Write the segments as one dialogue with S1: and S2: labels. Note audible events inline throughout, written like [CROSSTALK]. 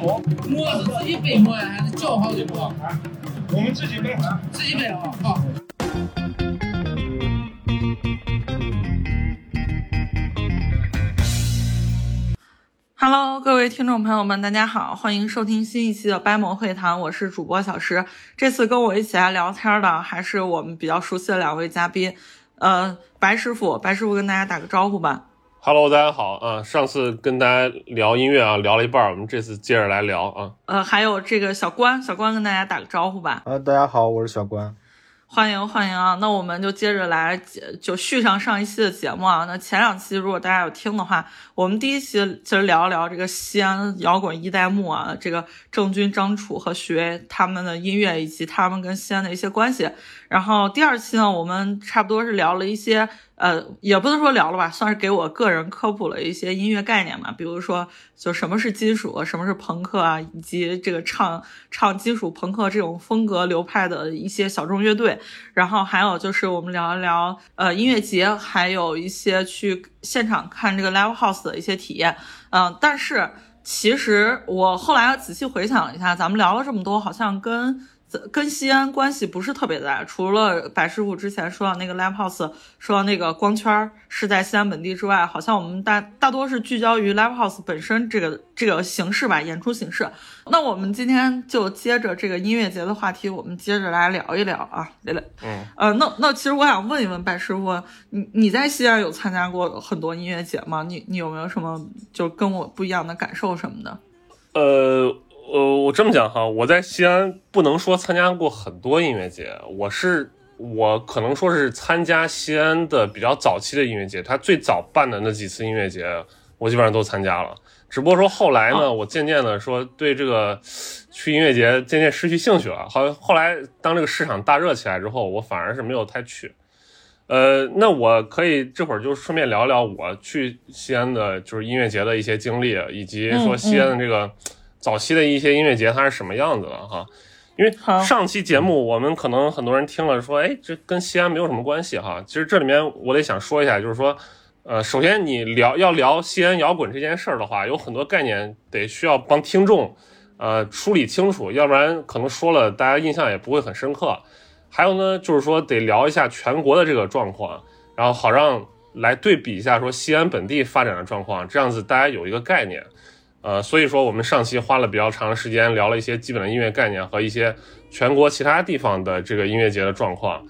S1: 馍，
S2: 馍是自己背馍呀，还是叫好的馍？
S1: 我们自己背，
S2: 自己背啊，好。
S3: Hello，各位听众朋友们，大家好，欢迎收听新一期的掰馍会谈，我是主播小石。这次跟我一起来聊天的还是我们比较熟悉的两位嘉宾，呃，白师傅，白师傅跟大家打个招呼吧。
S4: Hello，大家好啊！上次跟大家聊音乐啊，聊了一半，我们这次接着来聊啊。
S3: 呃，还有这个小关，小关跟大家打个招呼吧。
S5: 呃，大家好，我是小关。
S3: 欢迎欢迎啊！那我们就接着来，就续上上一期的节目啊。那前两期如果大家有听的话，我们第一期其实聊一聊这个西安摇滚一代目啊，这个郑钧、张楚和徐巍他们的音乐以及他们跟西安的一些关系。然后第二期呢，我们差不多是聊了一些，呃，也不能说聊了吧，算是给我个人科普了一些音乐概念嘛，比如说就什么是金属，什么是朋克啊，以及这个唱唱金属朋克这种风格流派的一些小众乐队。然后还有就是我们聊一聊呃音乐节，还有一些去现场看这个 live house 的一些体验。嗯、但是其实我后来仔细回想了一下，咱们聊了这么多，好像跟跟西安关系不是特别大。除了白师傅之前说到那个 live house，说到那个光圈是在西安本地之外，好像我们大大多是聚焦于 live house 本身这个这个形式吧，演出形式。那我们今天就接着这个音乐节的话题，我们接着来聊一聊啊，聊聊。
S4: 嗯，
S3: 呃，那那其实我想问一问白师傅，你你在西安有参加过很多音乐节吗？你你有没有什么就跟我不一样的感受什么的？
S4: 呃呃，我这么讲哈，我在西安不能说参加过很多音乐节，我是我可能说是参加西安的比较早期的音乐节，他最早办的那几次音乐节，我基本上都参加了。只不过说后来呢，我渐渐的说对这个去音乐节渐渐失去兴趣了。好，后来当这个市场大热起来之后，我反而是没有太去。呃，那我可以这会儿就顺便聊聊我去西安的就是音乐节的一些经历，以及说西安的这个早期的一些音乐节它是什么样子的哈。因为上期节目我们可能很多人听了说，哎，这跟西安没有什么关系哈。其实这里面我得想说一下，就是说。呃，首先你聊要聊西安摇滚这件事儿的话，有很多概念得需要帮听众呃梳理清楚，要不然可能说了大家印象也不会很深刻。还有呢，就是说得聊一下全国的这个状况，然后好让来对比一下说西安本地发展的状况，这样子大家有一个概念。呃，所以说我们上期花了比较长的时间聊了一些基本的音乐概念和一些全国其他地方的这个音乐节的状况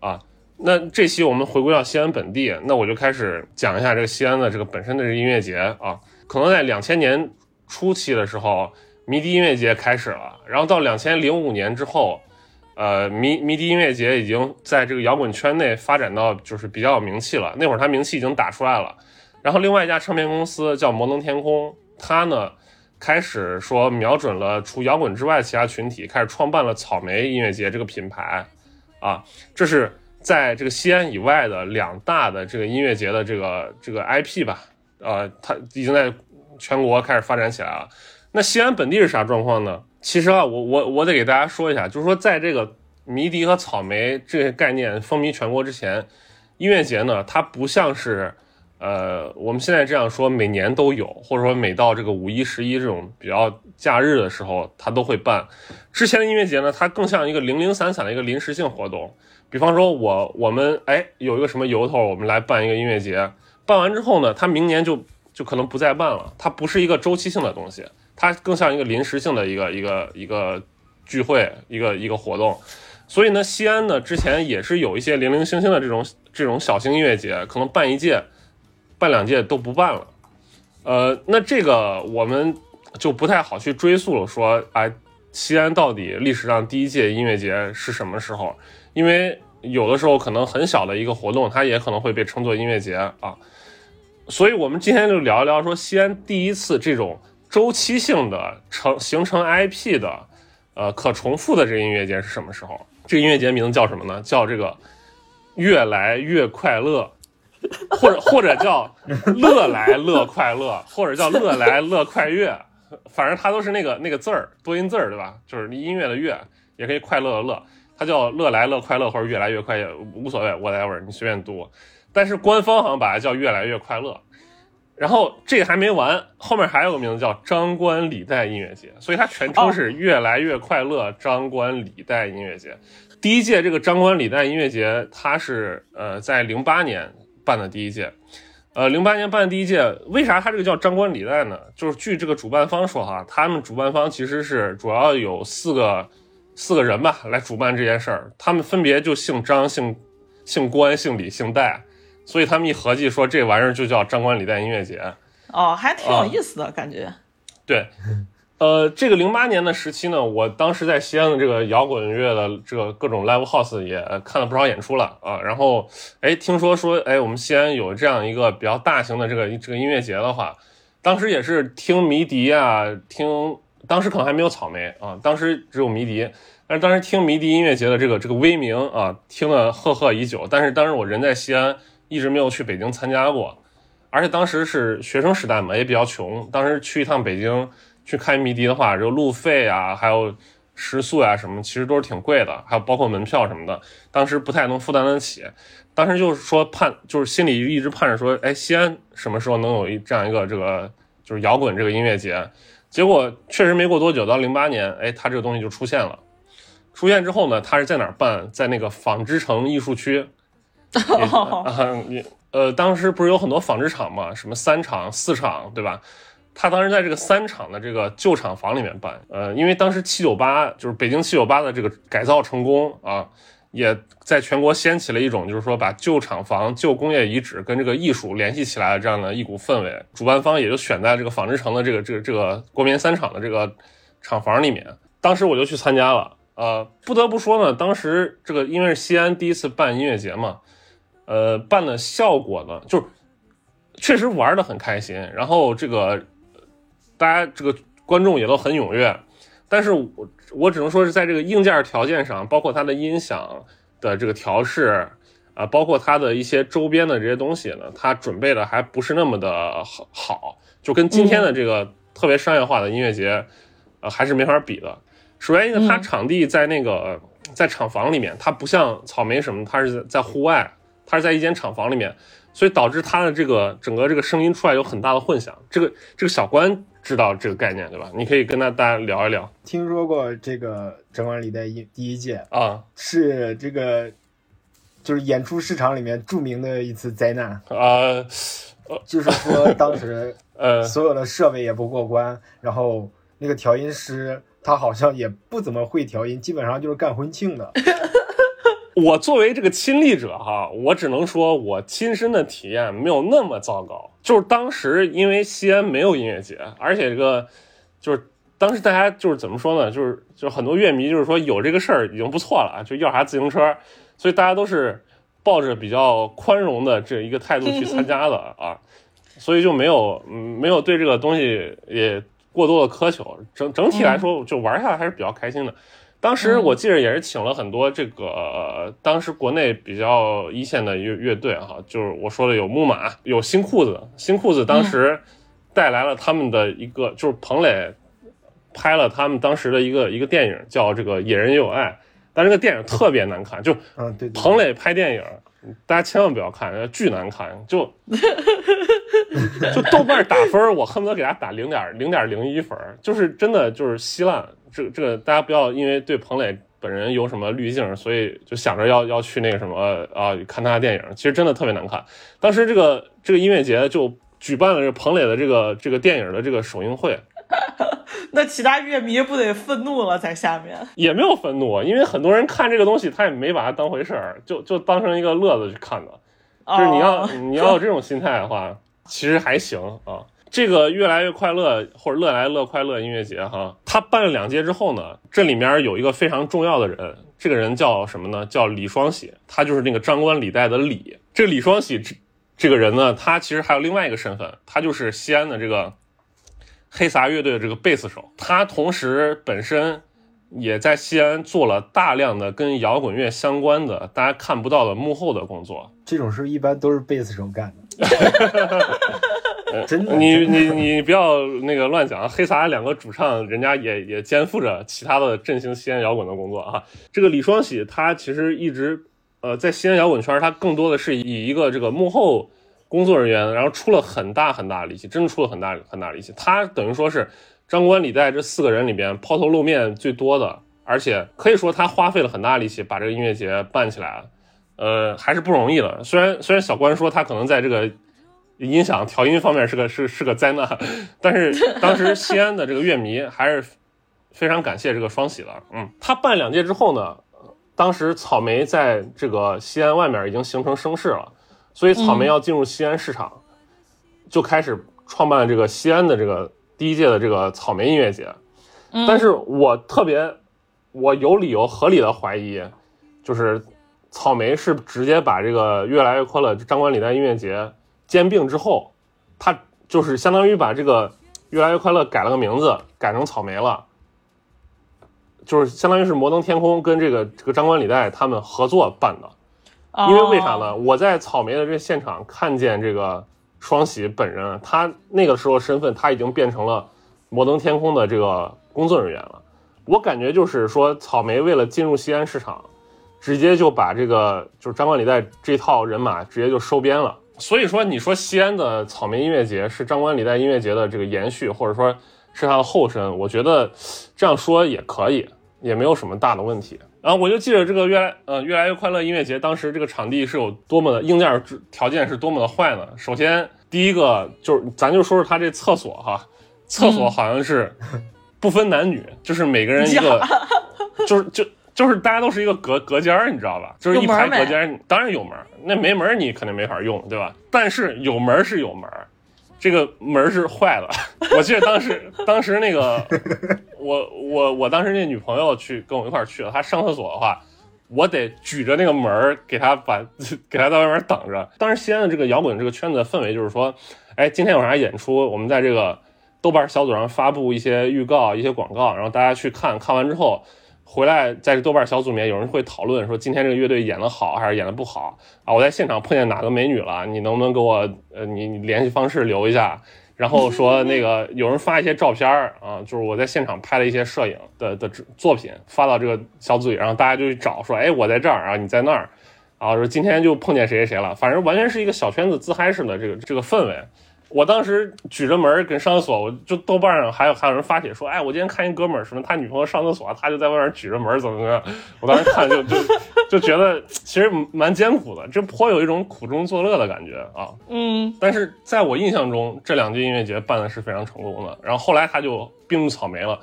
S4: 啊。那这期我们回归到西安本地，那我就开始讲一下这个西安的这个本身的音乐节啊。可能在两千年初期的时候，迷笛音乐节开始了，然后到两千零五年之后，呃，迷迷笛音乐节已经在这个摇滚圈内发展到就是比较有名气了。那会儿它名气已经打出来了。然后另外一家唱片公司叫摩登天空，他呢开始说瞄准了除摇滚之外其他群体，开始创办了草莓音乐节这个品牌啊，这是。在这个西安以外的两大的这个音乐节的这个这个 IP 吧，呃，它已经在全国开始发展起来了。那西安本地是啥状况呢？其实啊，我我我得给大家说一下，就是说在这个迷笛和草莓这些概念风靡全国之前，音乐节呢，它不像是呃我们现在这样说每年都有，或者说每到这个五一、十一这种比较假日的时候，它都会办。之前的音乐节呢，它更像一个零零散散的一个临时性活动。比方说我，我们哎有一个什么由头，我们来办一个音乐节，办完之后呢，它明年就就可能不再办了。它不是一个周期性的东西，它更像一个临时性的一个一个一个聚会，一个一个活动。所以呢，西安呢之前也是有一些零零星星的这种这种小型音乐节，可能办一届、办两届都不办了。呃，那这个我们就不太好去追溯了，说哎，西安到底历史上第一届音乐节是什么时候？因为有的时候可能很小的一个活动，它也可能会被称作音乐节啊，所以我们今天就聊一聊说西安第一次这种周期性的成形成 IP 的，呃，可重复的这音乐节是什么时候？这个音乐节名字叫什么呢？叫这个越来越快乐，[LAUGHS] 或者或者叫乐来乐快乐，或者叫乐来乐快乐，反正它都是那个那个字儿，多音字儿，对吧？就是音乐的乐，也可以快乐的乐。它叫乐来乐快乐或者越来越快乐，无所谓，whatever，你随便读。但是官方好像把它叫越来越快乐。然后这个还没完，后面还有个名字叫张冠李戴音乐节，所以它全称是越来越快乐张冠李戴音乐节。第一届这个张冠李戴音乐节，它是呃在零八年办的第一届，呃零八年办的第一届，为啥它这个叫张冠李戴呢？就是据这个主办方说哈，他们主办方其实是主要有四个四个人吧来主办这件事儿，他们分别就姓张、姓姓关、姓李、姓戴。所以他们一合计说，这玩意儿就叫张冠李戴音乐节。
S3: 哦，还挺有意思的感觉。
S4: 对，[LAUGHS] 呃，这个零八年的时期呢，我当时在西安的这个摇滚乐的这个各种 live house 也看了不少演出了啊。然后，哎，听说说，哎，我们西安有这样一个比较大型的这个这个音乐节的话，当时也是听迷笛啊，听当时可能还没有草莓啊，当时只有迷笛。但是当时听迷笛音乐节的这个这个威名啊，听了赫赫已久。但是当时我人在西安。一直没有去北京参加过，而且当时是学生时代嘛，也比较穷。当时去一趟北京去开迷笛的话，就路费啊，还有食宿啊什么，其实都是挺贵的，还有包括门票什么的，当时不太能负担得起。当时就是说盼，就是心里一直盼着说，哎，西安什么时候能有一这样一个这个就是摇滚这个音乐节？结果确实没过多久，到零八年，哎，它这个东西就出现了。出现之后呢，它是在哪儿办？在那个纺织城艺术区。[LAUGHS] 啊，你呃，当时不是有很多纺织厂嘛，什么三厂、四厂，对吧？他当时在这个三厂的这个旧厂房里面办，呃，因为当时七九八就是北京七九八的这个改造成功啊，也在全国掀起了一种就是说把旧厂房、旧工业遗址跟这个艺术联系起来的这样的一股氛围。主办方也就选在这个纺织城的这个这个这个国民三厂的这个厂房里面。当时我就去参加了，呃，不得不说呢，当时这个因为是西安第一次办音乐节嘛。呃，办的效果呢，就是确实玩的很开心，然后这个大家这个观众也都很踊跃，但是我我只能说是在这个硬件条件上，包括它的音响的这个调试啊，包括它的一些周边的这些东西呢，它准备的还不是那么的好，好，就跟今天的这个特别商业化的音乐节，呃，还是没法比的。首先，因为它场地在那个在厂房里面，它不像草莓什么，它是在户外。它是在一间厂房里面，所以导致它的这个整个这个声音出来有很大的混响。这个这个小关知道这个概念对吧？你可以跟他大家聊一聊。
S5: 听说过这个整晚礼的一第一届
S4: 啊，
S5: 是这个就是演出市场里面著名的一次灾难
S4: 啊，
S5: 就是说当时 [LAUGHS]
S4: 呃
S5: 所有的设备也不过关，然后那个调音师他好像也不怎么会调音，基本上就是干婚庆的。[LAUGHS]
S4: 我作为这个亲历者哈，我只能说我亲身的体验没有那么糟糕。就是当时因为西安没有音乐节，而且这个就是当时大家就是怎么说呢？就是就很多乐迷就是说有这个事儿已经不错了，就要啥自行车，所以大家都是抱着比较宽容的这一个态度去参加的 [LAUGHS] 啊，所以就没有没有对这个东西也过多的苛求。整整体来说，就玩下来还是比较开心的。当时我记得也是请了很多这个当时国内比较一线的乐乐队哈，就是我说的有木马，有新裤子，新裤子当时带来了他们的一个，就是彭磊拍了他们当时的一个一个电影叫这个《野人也有爱》，但这个电影特别难看，就
S5: 嗯对，
S4: 彭磊拍电影，大家千万不要看，巨难看，就就豆瓣打分，我恨不得给他打零点零点零一分，就是真的就是稀烂。这这个，大家不要因为对彭磊本人有什么滤镜，所以就想着要要去那个什么啊看他的电影。其实真的特别难看。当时这个这个音乐节就举办了这彭磊的这个这个电影的这个首映会，[LAUGHS]
S3: 那其他乐迷不得愤怒了，在下面
S4: 也没有愤怒，因为很多人看这个东西，他也没把它当回事儿，就就当成一个乐子去看的。就是你要 [LAUGHS] 你要有这种心态的话，其实还行啊。这个越来越快乐或者乐来乐快乐音乐节哈，他办了两届之后呢，这里面有一个非常重要的人，这个人叫什么呢？叫李双喜，他就是那个张冠李戴的李。这李双喜这这个人呢，他其实还有另外一个身份，他就是西安的这个黑撒乐队的这个贝斯手，他同时本身也在西安做了大量的跟摇滚乐相关的大家看不到的幕后的工作。
S5: 这种事一般都是贝斯手干的。[LAUGHS] 真的，
S4: 你你你不要那个乱讲。黑撒两个主唱，人家也也肩负着其他的振兴西安摇滚的工作啊。这个李双喜，他其实一直呃在西安摇滚圈，他更多的是以一个这个幕后工作人员，然后出了很大很大的力气，真的出了很大很大的力气。他等于说是张冠李戴这四个人里边抛头露面最多的，而且可以说他花费了很大力气把这个音乐节办起来，呃，还是不容易的。虽然虽然小关说他可能在这个音响调音方面是个 [LAUGHS] 是是个灾难，但是当时西安的这个乐迷还是非常感谢这个双喜的。嗯，他办两届之后呢，当时草莓在这个西安外面已经形成声势了，所以草莓要进入西安市场，就开始创办了这个西安的这个第一届的这个草莓音乐节。但是我特别，我有理由合理的怀疑，就是草莓是直接把这个越来越快乐张冠李戴音乐节兼并之后，它就是相当于把这个越来越快乐改了个名字，改成草莓了。就是相当于是摩登天空跟这个这个张冠李戴他们合作办的，因为为啥呢？我在草莓的这现场看见这个双喜本人，他那个时候身份他已经变成了摩登天空的这个工作人员了。我感觉就是说，草莓为了进入西安市场，直接就把这个就是张冠李戴这套人马直接就收编了。所以说，你说西安的草莓音乐节是张冠李戴音乐节的这个延续，或者说是它的后身，我觉得这样说也可以。也没有什么大的问题，然后我就记得这个越来呃越来越快乐音乐节，当时这个场地是有多么的硬件条件是多么的坏呢？首先第一个就是咱就说说他这厕所哈，厕所好像是不分男女，就是每个人一个，就是就就是大家都是一个隔隔间儿，你知道吧？就是一排隔间，当然有门，那没门你肯定没法用，对吧？但是有门是有门。这个门是坏了，[LAUGHS] 我记得当时，当时那个，[LAUGHS] 我我我当时那女朋友去跟我一块去了，她上厕所的话，我得举着那个门给她把 [LAUGHS] 给她在外面等着。当时西安的这个摇滚这个圈子的氛围就是说，哎，今天有啥演出，我们在这个豆瓣小组上发布一些预告、一些广告，然后大家去看看完之后。回来在这豆瓣小组里面，有人会讨论说今天这个乐队演的好还是演的不好啊？我在现场碰见哪个美女了？你能不能给我呃你你联系方式留一下？然后说那个 [LAUGHS] 有人发一些照片啊，就是我在现场拍了一些摄影的的作品发到这个小组里，然后大家就去找说，哎，我在这儿啊，你在那儿啊，说今天就碰见谁谁谁了，反正完全是一个小圈子自嗨式的这个这个氛围。我当时举着门跟上厕所，我就豆瓣上还有还有人发帖说，哎，我今天看一哥们儿什么，他女朋友上厕所，他就在外面举着门怎么怎么样。我当时看就就就觉得其实蛮艰苦的，这颇有一种苦中作乐的感觉啊。
S3: 嗯，
S4: 但是在我印象中，这两届音乐节办的是非常成功的。然后后来他就并入草莓了，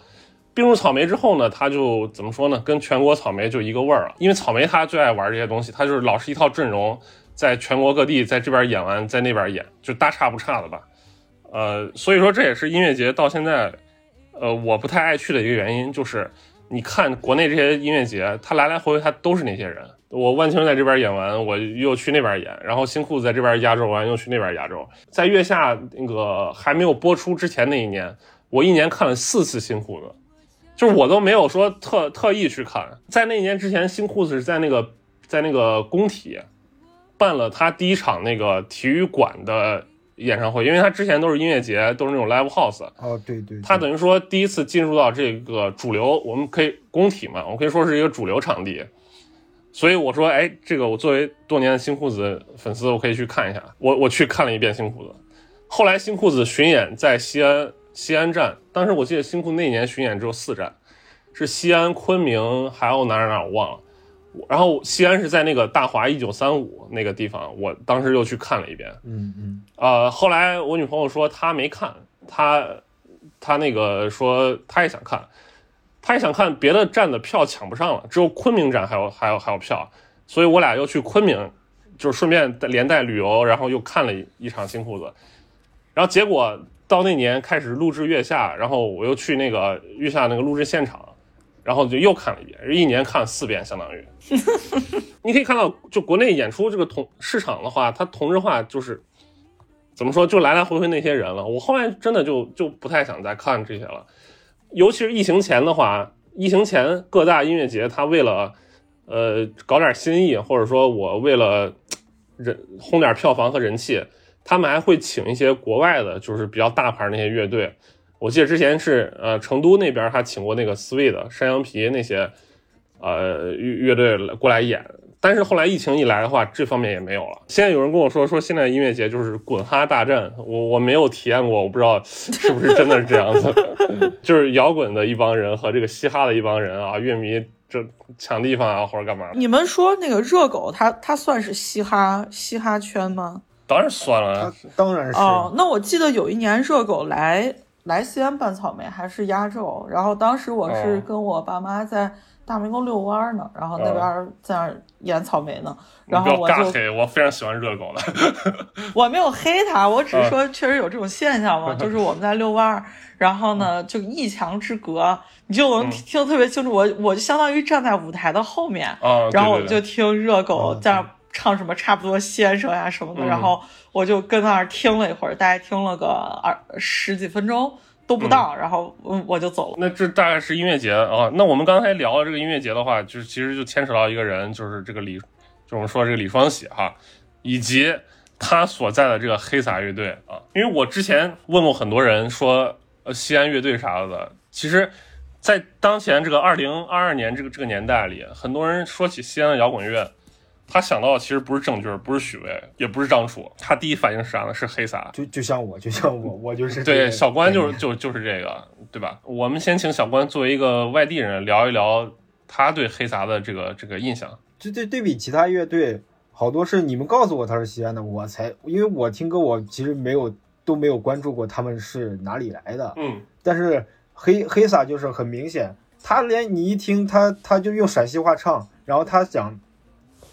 S4: 并入草莓之后呢，他就怎么说呢？跟全国草莓就一个味儿了，因为草莓他最爱玩这些东西，他就是老是一套阵容。在全国各地，在这边演完，在那边演，就大差不差的吧。呃，所以说这也是音乐节到现在，呃，我不太爱去的一个原因，就是你看国内这些音乐节，他来来回回他都是那些人。我万青在这边演完，我又去那边演，然后新裤子在这边压轴完，又去那边压轴。在月下那个还没有播出之前那一年，我一年看了四次新裤子，就是我都没有说特特意去看。在那一年之前，新裤子是在那个在那个工体。办了他第一场那个体育馆的演唱会，因为他之前都是音乐节，都是那种 live house。
S5: 哦，对对。
S4: 他等于说第一次进入到这个主流，我们可以工体嘛，我们可以说是一个主流场地。所以我说，哎，这个我作为多年的新裤子粉丝，我可以去看一下。我我去看了一遍新裤子。后来新裤子巡演在西安西安站，当时我记得新裤子那年巡演只有四站，是西安、昆明，还有哪儿哪儿我忘了。然后西安是在那个大华一九三五那个地方，我当时又去看了一遍。
S5: 嗯嗯。
S4: 呃，后来我女朋友说她没看，她她那个说她也想看，她也想看别的站的票抢不上了，只有昆明站还有还有还有票，所以我俩又去昆明，就是顺便连带旅游，然后又看了一场新裤子。然后结果到那年开始录制月下，然后我又去那个月下那个录制现场。然后就又看了一遍，一年看了四遍，相当于。[LAUGHS] 你可以看到，就国内演出这个同市场的话，它同质化就是怎么说，就来来回回那些人了。我后来真的就就不太想再看这些了，尤其是疫情前的话，疫情前各大音乐节，他为了呃搞点新意，或者说我为了人轰点票房和人气，他们还会请一些国外的，就是比较大牌那些乐队。我记得之前是呃成都那边他请过那个 Sweet 山羊皮那些呃乐乐队过来演，但是后来疫情一来的话，这方面也没有了。现在有人跟我说说现在音乐节就是滚哈大战，我我没有体验过，我不知道是不是真的是这样子。[LAUGHS] 就是摇滚的一帮人和这个嘻哈的一帮人啊，乐迷这抢地方啊或者干嘛？
S3: 你们说那个热狗，它它算是嘻哈嘻哈圈吗？
S4: 当然算了，
S5: 当然是。
S3: 哦，那我记得有一年热狗来来西安办草莓还是压轴，然后当时我是跟我爸妈在。大明宫遛弯呢，然后那边在那演草莓呢，然后我就
S4: 黑，我非常喜欢热狗的。[LAUGHS]
S3: 我没有黑他，我只是说确实有这种现象嘛，就是我们在遛弯，然后呢就一墙之隔，你就能听特别清楚。我我就相当于站在舞台的后面，然后我就听热狗在那唱什么差不多先生呀什么的，然后我就跟那儿听了一会儿，大概听了个二十几分钟。都不到，然后嗯我就走了。
S4: 那这大概是音乐节啊。那我们刚才聊这个音乐节的话，就是其实就牵扯到一个人，就是这个李，就我们说这个李双喜哈，以及他所在的这个黑撒乐队啊。因为我之前问过很多人说，呃，西安乐队啥的，其实，在当前这个二零二二年这个这个年代里，很多人说起西安的摇滚乐。他想到的其实不是郑钧，不是许巍，也不是张楚，他第一反应是啥呢？是黑撒，
S5: 就就像我，就像我，我就是
S4: 对小关，就是就就是这个，对吧？我们先请小关作为一个外地人聊一聊他对黑撒的这个这个印象。
S5: 就对对比其他乐队，好多是你们告诉我他是西安的，我才因为我听歌，我其实没有都没有关注过他们是哪里来的。
S4: 嗯，
S5: 但是黑黑撒就是很明显，他连你一听他他就用陕西话唱，然后他讲。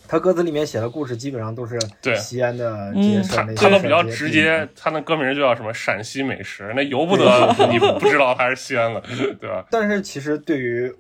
S5: 他歌词里面写的故事基本上都是西安的这些事儿，
S4: 他都比较直接。他那歌名就叫什么“陕西美食”，那由不得你不知道他是西安的，对吧？[LAUGHS]
S5: 但是其实对于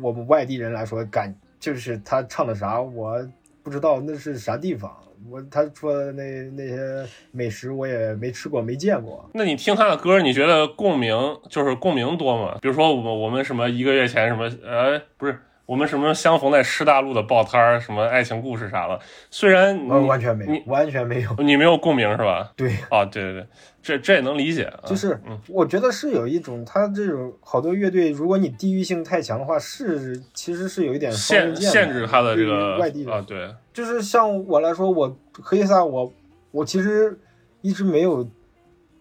S5: 我们外地人来说，感就是他唱的啥，我不知道那是啥地方。我他说的那那些美食我也没吃过，没见过。
S4: 那你听他的歌，你觉得共鸣就是共鸣多吗？比如说我我们什么一个月前什么呃不是。我们什么相逢在师大路的报摊儿，什么爱情故事啥的，虽然
S5: 完全没有，完全没有，
S4: 你没有共鸣是吧？
S5: 对，
S4: 啊，对对对，这这也能理解。
S5: 就是，我觉得是有一种，他这种好多乐队，如果你地域性太强的话，是其实是有一点
S4: 限限制他
S5: 的
S4: 这个
S5: 外地
S4: 啊。对，
S5: 就是像我来说，我黑撒，我我其实一直没有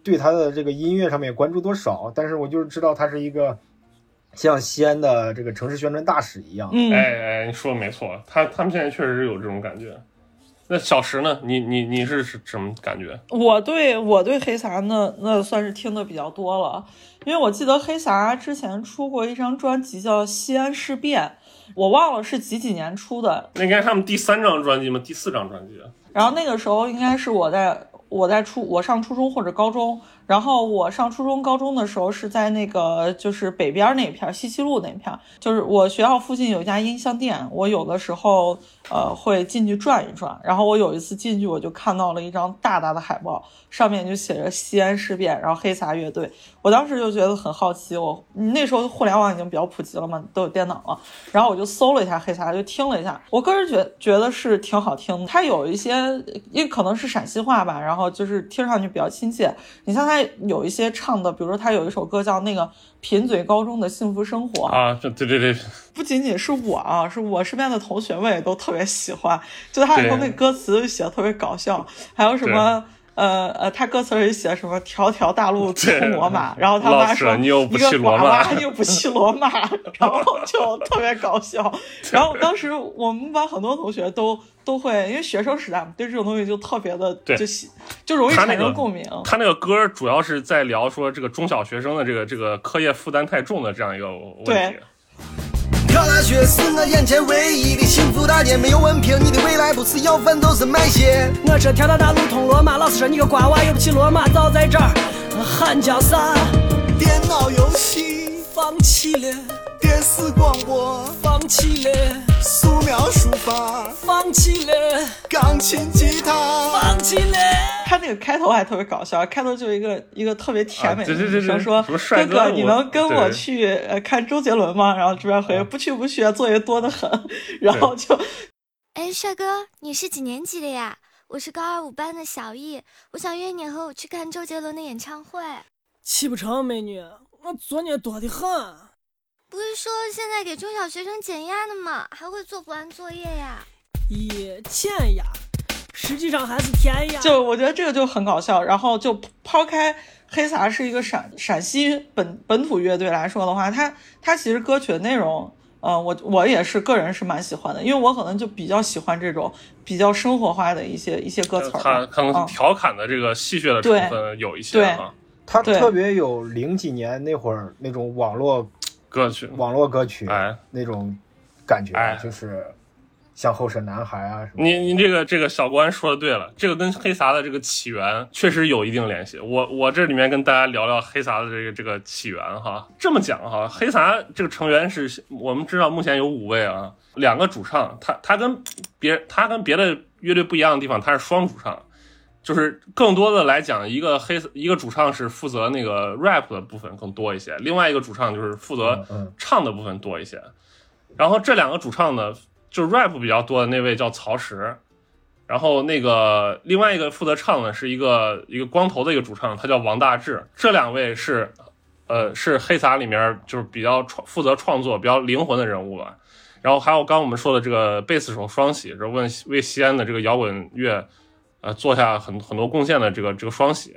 S5: 对他的这个音乐上面关注多少，但是我就是知道他是一个。像西安的这个城市宣传大使一样，
S3: 嗯，
S4: 哎哎，你说的没错，他他们现在确实是有这种感觉。那小石呢？你你你是什么感觉？
S3: 我对我对黑撒那那算是听的比较多了，因为我记得黑撒之前出过一张专辑叫《西安事变》，我忘了是几几年出的。
S4: 那应该他们第三张专辑吗？第四张专辑。
S3: 然后那个时候应该是我在我在初我上初中或者高中。然后我上初中、高中的时候是在那个就是北边那片西七路那片，就是我学校附近有一家音像店，我有的时候呃会进去转一转。然后我有一次进去，我就看到了一张大大的海报，上面就写着西安事变，然后黑撒乐队。我当时就觉得很好奇，我那时候互联网已经比较普及了嘛，都有电脑了。然后我就搜了一下黑撒，就听了一下。我个人觉觉得是挺好听的，它有一些因为可能是陕西话吧，然后就是听上去比较亲切。你像它。他有一些唱的，比如说他有一首歌叫那个贫嘴高中的幸福生活
S4: 啊，对对对，
S3: 不仅仅是我啊，是我身边的同学们也都特别喜欢，就他里头那歌词写的特别搞笑，还有什么。呃呃，他歌词里写什么“条条大路 [LAUGHS] 通罗马”，然后他妈说一个
S4: 娃
S3: 娃又不去罗马，然后就特别搞笑。[LAUGHS] 然后当时我们班很多同学都都会，因为学生时代嘛，对这种东西就特别的就喜，就容易产生共鸣。
S4: 他那个歌主要是在聊说这个中小学生的这个这个课业负担太重的这样一个问题。
S6: 考大学是我眼前唯一的幸福大街，没有文凭，你的未来不是要饭就是卖血。我这条条大路通罗马，老师说你个瓜娃又不起罗马，早在这儿喊叫啥？电脑游戏放弃了，电视广播放弃了，素描书法放弃了，钢琴吉他放弃了。
S3: 他那个开头还特别搞笑，开头就一个一个特别甜美的
S4: 女
S3: 生说：“
S4: 哥
S3: 哥，你能跟我去呃看周杰伦吗？”然后这边回：“不去不去，作业多得很。”然后就，
S7: 哎，帅哥，你是几年级的呀？我是高二五班的小易，我想约你和我去看周杰伦的演唱会。
S6: 去不成，美女，我作业多得很。
S7: 不是说现在给中小学生减压的吗？还会做不完作业呀？
S6: 也欠呀，实际上还是甜呀。
S3: 就我觉得这个就很搞笑。然后就抛开黑撒是一个陕陕西本本土乐队来说的话，它它其实歌曲的内容，呃，我我也是个人是蛮喜欢的，因为我可能就比较喜欢这种比较生活化的一些一些歌词儿
S4: 他。可能
S3: 嗯
S4: 调侃的这个戏谑的成分有一些
S3: 对
S5: 他特别有零几年那会儿那种网络
S4: 歌曲，
S5: 网络歌曲
S4: 哎，
S5: 那种感觉，
S4: 哎
S5: 就是像后生男孩啊什么的。
S4: 你你这个这个小关说的对了，这个跟黑撒的这个起源确实有一定联系。我我这里面跟大家聊聊黑撒的这个这个起源哈。这么讲哈，黑撒这个成员是我们知道目前有五位啊，两个主唱，他他跟别他跟别的乐队不一样的地方，他是双主唱。就是更多的来讲，一个黑一个主唱是负责那个 rap 的部分更多一些，另外一个主唱就是负责唱的部分多一些。然后这两个主唱呢，就是 rap 比较多的那位叫曹石，然后那个另外一个负责唱的是一个一个光头的一个主唱，他叫王大治。这两位是，呃，是黑撒里面就是比较创负责创作比较灵魂的人物吧。然后还有刚我们说的这个贝斯手双喜，这为为西安的这个摇滚乐，呃，做下很很多贡献的这个这个双喜。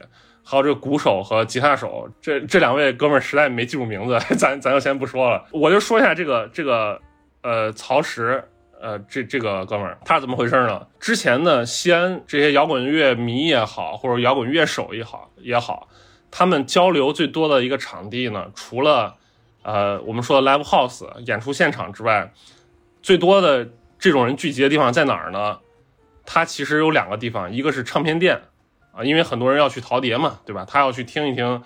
S4: 还有这个鼓手和吉他手，这这两位哥们儿实在没记住名字，[LAUGHS] 咱咱就先不说了。我就说一下这个这个呃曹石，呃这这个哥们儿他是怎么回事呢？之前呢，西安这些摇滚乐迷也好，或者摇滚乐手也好也好，他们交流最多的一个场地呢，除了呃我们说的 live house 演出现场之外，最多的这种人聚集的地方在哪儿呢？它其实有两个地方，一个是唱片店。啊，因为很多人要去陶碟嘛，对吧？他要去听一听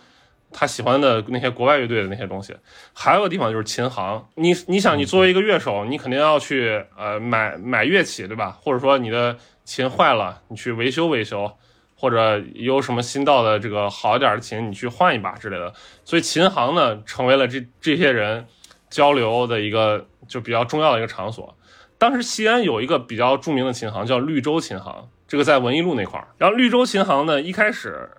S4: 他喜欢的那些国外乐队的那些东西。还有个地方就是琴行，你你想，你作为一个乐手，你肯定要去呃买买乐器，对吧？或者说你的琴坏了，你去维修维修，或者有什么新到的这个好一点的琴，你去换一把之类的。所以琴行呢，成为了这这些人交流的一个就比较重要的一个场所。当时西安有一个比较著名的琴行，叫绿洲琴行。这个在文艺路那块儿，然后绿洲琴行呢，一开始，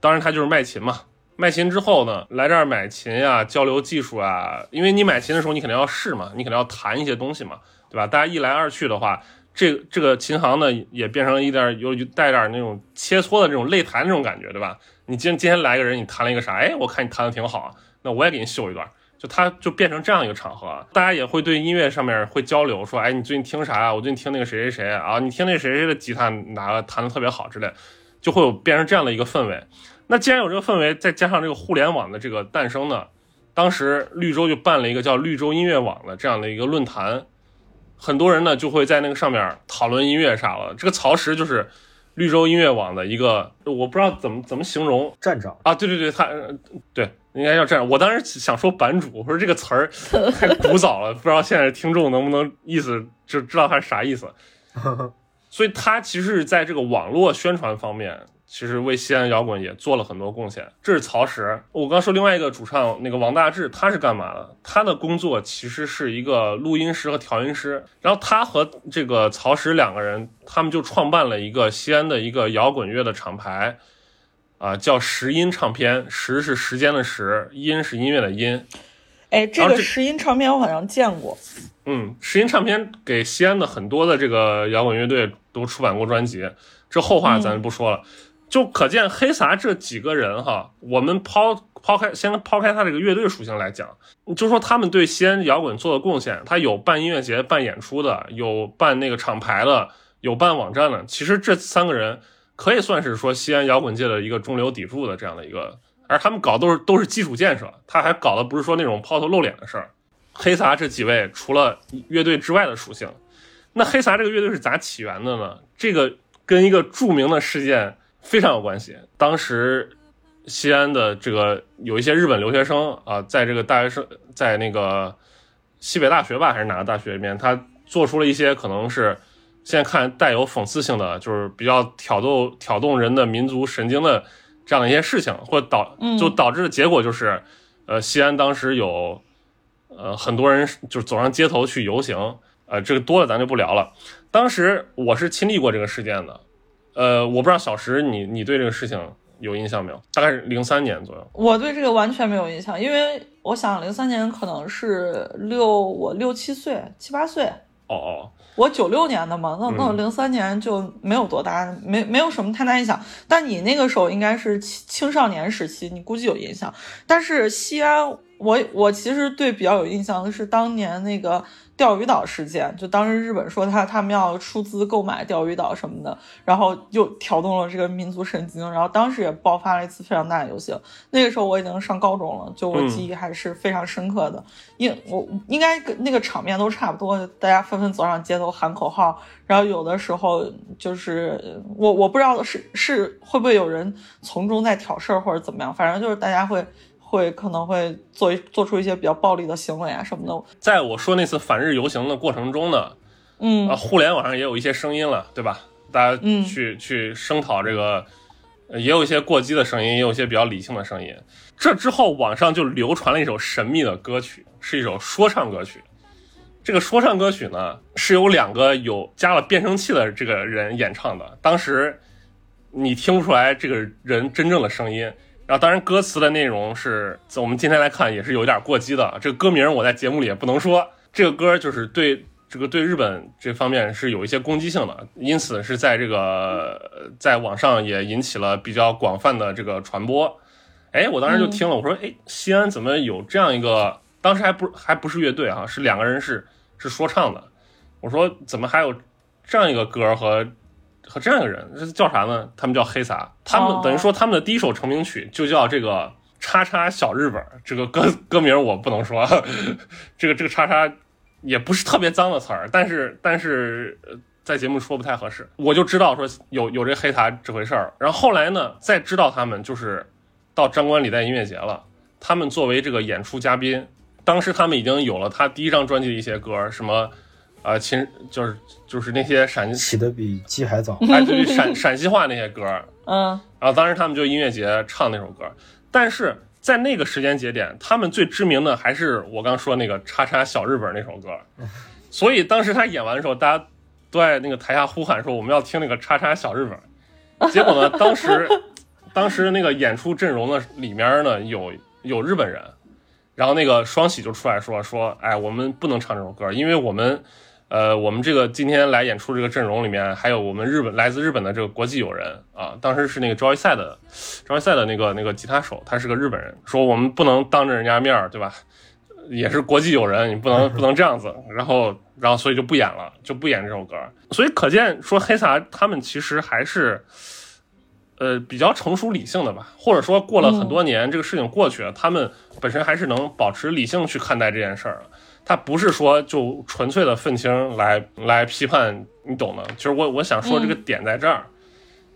S4: 当然它就是卖琴嘛。卖琴之后呢，来这儿买琴呀、交流技术啊。因为你买琴的时候，你肯定要试嘛，你肯定要弹一些东西嘛，对吧？大家一来二去的话，这个这个琴行呢，也变成一点有带点那种切磋的这种擂台那种感觉，对吧？你今今天来个人，你弹了一个啥？哎，我看你弹的挺好，那我也给你秀一段。就它就变成这样一个场合，大家也会对音乐上面会交流，说，哎，你最近听啥啊？我最近听那个谁谁谁啊，你听那谁谁的吉他哪个弹的特别好之类，就会有变成这样的一个氛围。那既然有这个氛围，再加上这个互联网的这个诞生呢，当时绿洲就办了一个叫绿洲音乐网的这样的一个论坛，很多人呢就会在那个上面讨论音乐啥了。这个曹石就是绿洲音乐网的一个，我不知道怎么怎么形容
S5: 站长
S4: 啊，对对对，他呃对。应该叫这样。我当时想说版主，我说这个词儿太古早了，不知道现在听众能不能意思就知道他是啥意思。[LAUGHS] 所以他其实是在这个网络宣传方面，其实为西安摇滚也做了很多贡献。这是曹石。我刚说另外一个主唱那个王大治，他是干嘛的？他的工作其实是一个录音师和调音师。然后他和这个曹石两个人，他们就创办了一个西安的一个摇滚乐的厂牌。啊，叫石音唱片，石是时间的石，音是音乐的音。
S3: 哎，这个石音唱片我好像见过。
S4: 嗯，石音唱片给西安的很多的这个摇滚乐队都出版过专辑，这后话咱就不说了。嗯、就可见黑撒这几个人哈，我们抛抛开先抛开他这个乐队属性来讲，就说他们对西安摇滚做的贡献，他有办音乐节、办演出的，有办那个厂牌的，有办网站的。其实这三个人。可以算是说西安摇滚界的一个中流砥柱的这样的一个，而他们搞都是都是基础建设，他还搞的不是说那种抛头露脸的事儿。黑撒这几位除了乐队之外的属性，那黑撒这个乐队是咋起源的呢？这个跟一个著名的事件非常有关系。当时西安的这个有一些日本留学生啊，在这个大学生在那个西北大学吧还是哪个大学里面，他做出了一些可能是。现在看带有讽刺性的，就是比较挑逗、挑动人的民族神经的这样的一些事情，或导就导致的结果就是，呃，西安当时有呃很多人就是走上街头去游行，呃，这个多了咱就不聊了。当时我是亲历过这个事件的，呃，我不知道小石你你对这个事情有印象没有？大概是零三年左右。
S3: 我对这个完全没有印象，因为我想零三年可能是六我六七岁七八岁。
S4: 哦哦，
S3: 我九六年的嘛，那那零三年就没有多大，没没有什么太大印象。但你那个时候应该是青青少年时期，你估计有印象。但是西安，我我其实对比较有印象的是当年那个钓鱼岛事件，就当时日本说他他们要出资购买钓鱼岛什么的，然后又挑动了这个民族神经，然后当时也爆发了一次非常大的游行。那个时候我已经上高中了，就我
S4: 嗯
S3: 记忆还是非常深刻的。应我应该跟那个场面都差不多，大家纷纷走上街头喊口号，然后有的时候就是呃我我不知道是是会不会有人从中在挑事儿或者怎么样，反正就是大家会会可能会做做出一些比较暴力的行为啊什么的。
S4: 在我说那次反日游行的过程中呢，
S3: 嗯
S4: 啊，互联网上也有一些声音了，对吧？大家
S3: 嗯
S4: 去、去声讨这个，呃也有一些过激的声音，也有一些比较理性的声音。这之后，网上就流传了一首神秘的歌曲，是一首说唱歌曲。这个说唱歌曲呢，是由两个有加了变声器的这个人演唱的。当时你听不出来这个人真正的声音。然后，当然，歌词的内容是，我们今天来看也是有点过激的。这个歌名我在节目里也不能说。这个歌就是对这个对日本这方面是有一些攻击性的，因此是在这个呃在网上也引起了比较广泛的这个传播。哎，我当时就听了，我说，哎，西安怎么有这样一个？当时还不还不是乐队哈、是两个人是是说唱的。我说怎么还有这样一个歌和和这样一个人？这叫啥呢？他们叫黑撒，他们
S3: 哦
S4: 等于说他们的第一首成名曲就叫这个叉叉小日本。这个歌歌名我不能说，[LAUGHS] 这个这个叉叉也不是特别脏的词儿，但是但是。呃在节目说不太合适，我就知道说有有这黑撒这回事儿。然后后来呢，再知道他们就是到张冠李戴音乐节了，他们作为这个演出嘉宾，当时他们已经有了他第一张专辑的一些歌，什么，呃，秦就是就是那些陕西
S5: 起的比鸡还早。
S4: 哎，对陕陕西话那些歌，[LAUGHS]
S3: 嗯
S4: 然后当时他们就音乐节唱那首歌，但是在那个时间节点，他们最知名的还是我刚说那个叉叉小日本那首歌，[LAUGHS] 所以当时他演完的时候，大家都在那个台下呼喊说我们要听那个叉叉小日本，结果呢，当时 [LAUGHS] 当时那个演出阵容呢里面呢有有日本人，然后那个双喜就出来说说，哎，我们不能唱这首歌，因为我们。呃，我们这个今天来演出这个阵容里面，还有我们日本来自日本的这个国际友人啊，当时是那个 Joy 的 Joy 的那个那个吉他手，他是个日本人，说我们不能当着人家面儿，对吧？也是国际友人，你不能不能这样子，然后然后所以就不演了，就不演这首歌，所以可见说黑撒他们其实还是。呃，比较成熟理性的吧，或者说过了很多年，这个事情过去了，他们本身还是能保持理性去看待这件事儿。他不是说就纯粹的愤青来来批判，你懂的。其实我我想说这个点在这儿，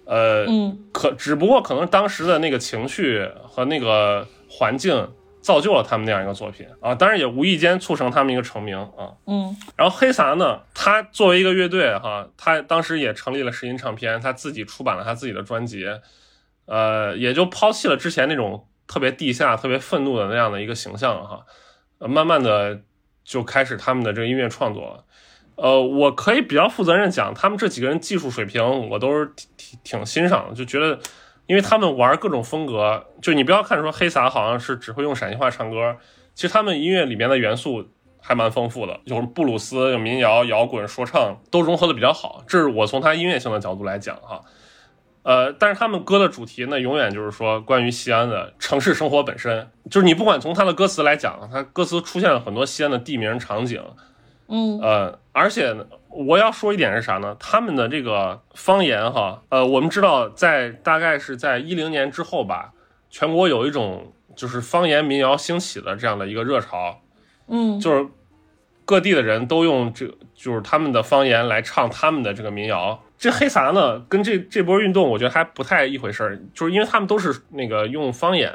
S4: 呃，
S3: 嗯。
S4: 可只不过可能当时的那个情绪和那个环境造就了他们那样一个作品啊，当然也无意间促成他们一个成名啊。
S3: 嗯。
S4: 然后黑撒呢，他作为一个乐队哈，他当时也成立了石音唱片，他自己出版了他自己的专辑，呃，也就抛弃了之前那种特别地下、特别愤怒的那样的一个形象哈，呃，慢慢的就开始他们的这个音乐创作。呃，我可以比较负责任讲，他们这几个人技术水平我都是挺挺欣赏的，就觉得，因为他们玩各种风格，就你不要看说黑撒好像是只会用陕西话唱歌，其实他们音乐里面的元素还蛮丰富的，有布鲁斯、有民谣、摇滚、说唱都融合的比较好。这是我从他音乐性的角度来讲哈。呃，但是他们歌的主题呢，永远就是说关于西安的城市生活本身，就是你不管从他的歌词来讲，他歌词出现了很多西安的地名场景，
S3: 嗯
S4: 呃，而且我要说一点是啥呢？他们的这个方言哈，呃，我们知道在大概是在一零年之后吧，全国有一种就是方言民谣兴起的这样的一个热潮，
S3: 嗯，
S4: 就是各地的人都用这就是他们的方言来唱他们的这个民谣。这黑撒呢，跟这这波运动我觉得还不太一回事儿，就是因为他们都是那个用方言，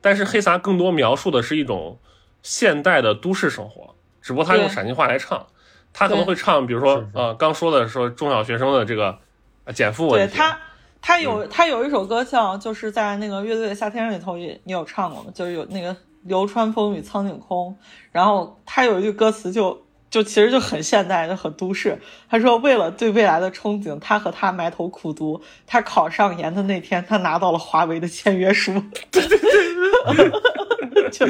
S4: 但是黑撒更多描述的是一种现代的都市生活，只不过他用陕西话来唱，他可能会唱，比如说
S5: 是是。
S4: 呃刚说的说中小学生的这个呃减负问题，
S3: 对他，他有他有一首歌像，就是在那个乐队的夏天里头也你有唱过吗？就是有那个流川枫与苍井空，然后他有一句歌词就就其实就很现代，就很都市。他说为了对未来的憧憬，他和他埋头苦读。他考上研的那天，他拿到了华为的签约书。[LAUGHS] 对对对，[LAUGHS] 就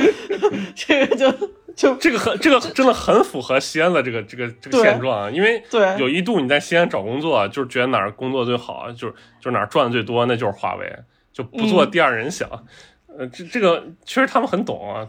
S3: 这个就就
S4: 这个很这个真的很符合西安的这个这个这个现状啊，因为
S3: 对
S4: 有一度你在西安找工作，就是觉得哪儿工作最好，就是就是哪儿赚的最多，那就是华为，就不做
S3: 嗯
S4: 第二人想。呃，这这个其实他们很懂啊，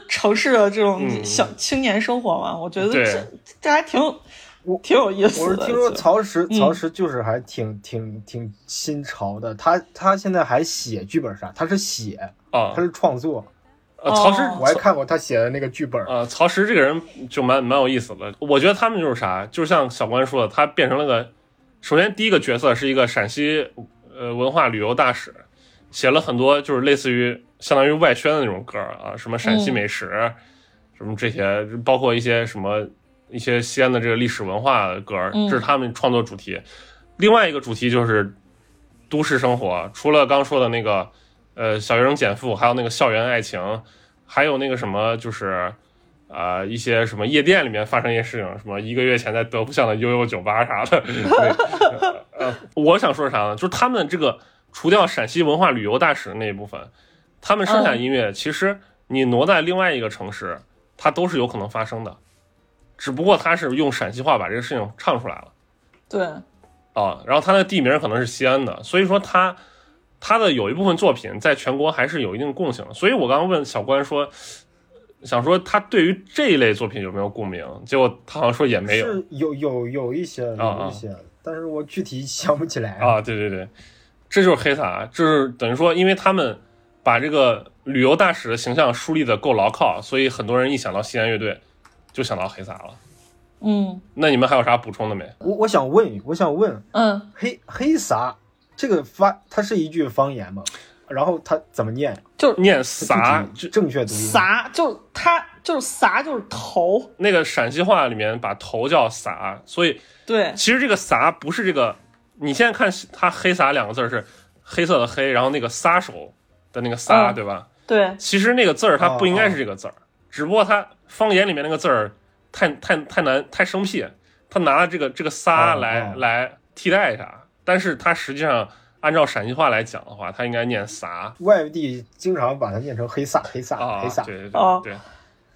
S3: 城市的这种
S4: 嗯
S3: 小青年生活嘛，我觉得这这还挺挺有意思的。
S5: 我是听说曹石，
S3: 嗯
S5: 曹石就是还挺挺挺新潮的。他他现在还写剧本杀，他是写，
S4: 啊
S5: 他，是创作。
S4: 呃，曹石
S3: 哦
S5: 我还看过他写的那个剧本。
S4: 呃，曹石这个人就蛮蛮有意思的。我觉得他们就是啥，就像小关说的，他变成了个，首先第一个角色是一个陕西呃文化旅游大使，写了很多就是类似于相当于外宣的那种歌儿啊，什么陕西美食，什么这些，包括一些什么一些西安的这个历史文化的歌这是他们创作主题。另外一个主题就是都市生活，除了刚说的那个呃小学生减负，还有那个校园爱情，还有那个什么就是。啊、一些什么夜店里面发生一些事情，什么一个月前在德福巷的悠悠酒吧啥的。[LAUGHS] 对呃，我想说啥呢？就是他们这个除掉陕西文化旅游大使那一部分，他们生产音乐，其实你挪在另外一个城市，它都是有可能发生的，只不过他是用陕西话把这个事情唱出来了。
S3: 对，
S4: 啊，然后他的地名可能是西安的，所以说他他的有一部分作品在全国还是有一定共性的。所以我刚刚问小关说，想说他对于这一类作品有没有共鸣，结果他好像说也没有
S5: 是有有有一些
S4: 啊
S5: 有一些，但是我具体想不起来。
S4: 啊。对对对，这就是黑撒，就是等于说，因为他们把这个旅游大使的形象树立的够牢靠，所以很多人一想到西安乐队就想到黑撒了。
S3: 嗯
S4: 那你们还有啥补充的没？
S5: 我我想问，我想问，
S3: 嗯，
S5: 黑黑撒这个发，它是一句方言吗？然后它怎么念？
S4: 就念撒就
S5: 正确读音？
S3: 撒就是它就是撒就是头，
S4: 那个陕西话里面把头叫撒，所以
S3: 对
S4: 其实这个撒不是这个，你现在看他黑撒两个字儿是黑色的黑，然后那个撒手的那个撒，
S3: 嗯
S4: 对吧？
S3: 对，
S4: 其实那个字儿它不应该
S5: 哦
S4: 是这个字儿，只不过它方言里面那个字儿太太太难太生僻，他拿了这个这个撒
S5: 哦
S4: 来、
S5: 哦。
S4: 来替代一下，但是它实际上按照陕西话来讲的话，它应该念撒
S5: 外地经常把它念成黑撒黑撒
S4: 啊，
S5: 黑撒，
S4: 对对对、
S3: 哦。
S4: 对，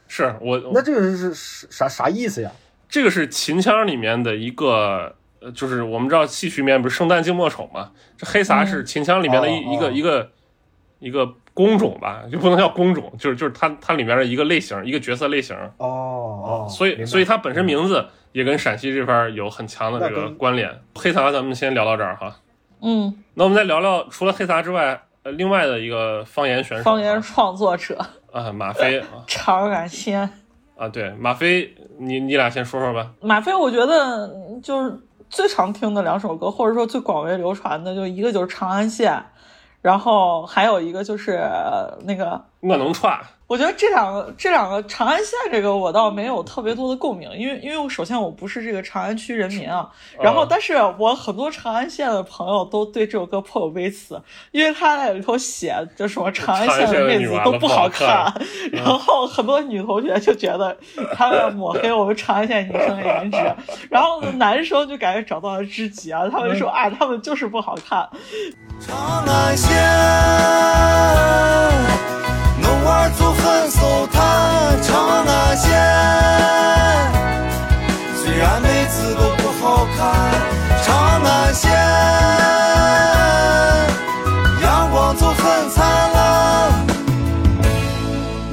S4: 是我
S5: 那这个是是啥啥意思呀？
S4: 这个是秦腔里面的一个，呃，就是我们知道戏曲里面不是圣诞静默丑嘛，这黑撒是秦腔里面的一、
S5: 哦
S4: 一个
S5: 哦
S4: 一个一个工种吧，就不能叫工种，就是就是它它里面的一个类型，一个角色类型，
S5: 哦哦，
S4: 所以所以它本身名字也跟陕西这边有很强的这个关联。黑撒咱们先聊到这儿哈，
S3: 嗯，
S4: 那我们再聊聊除了黑撒之外，呃，另外的一个方言选手啊，
S3: 方言创作者。
S4: 啊，马飞啊 [LAUGHS]
S3: 长安仙。
S4: 啊，对，马飞，你你俩先说说吧。
S3: 马飞，我觉得就是最常听的两首歌，或者说最广为流传的，就一个就是《长安县》，然后还有一个就是那个
S4: 我能串，
S3: 我觉得这两个这两个长安县这个我倒没有特别多的共鸣，因为因为我首先我不是这个长安区人民啊，然后
S4: 哦
S3: 但是我很多长安县的朋友都对这首歌颇有微词，因为他在里头写就什么长安县的妹子都不好看，然后很多女同学就觉得他们抹黑我们长安县女生的颜值，[LAUGHS] 然后男生就感觉找到了知己啊，他们说啊他们就是不好看，
S6: 长安县，就很骚谈。长安县，虽然妹子都不好看，长安县，阳光就很灿烂。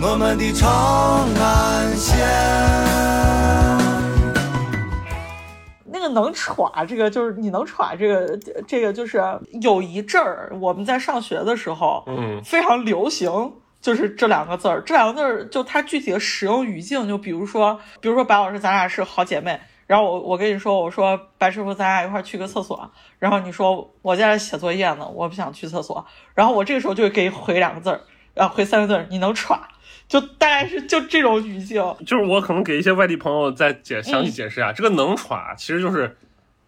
S6: 我们的长安县。
S3: 那个能耍，这个就是你能耍，这个这个就是有一阵儿我们在上学的时候，
S4: 嗯
S3: 非常流行。就是这两个字儿，这两个字儿就它具体的使用语境，就比如说，比如说白老师，咱俩是好姐妹，然后我我跟你说，我说白师傅，咱俩一块儿去个厕所，然后你说我在这写作业呢，我不想去厕所，然后我这个时候就会给你回两个字儿，然后回三个字儿你能耍，就大概是就这种语境。
S4: 就是我可能给一些外地朋友再解详细解释一下，这个能耍其实就是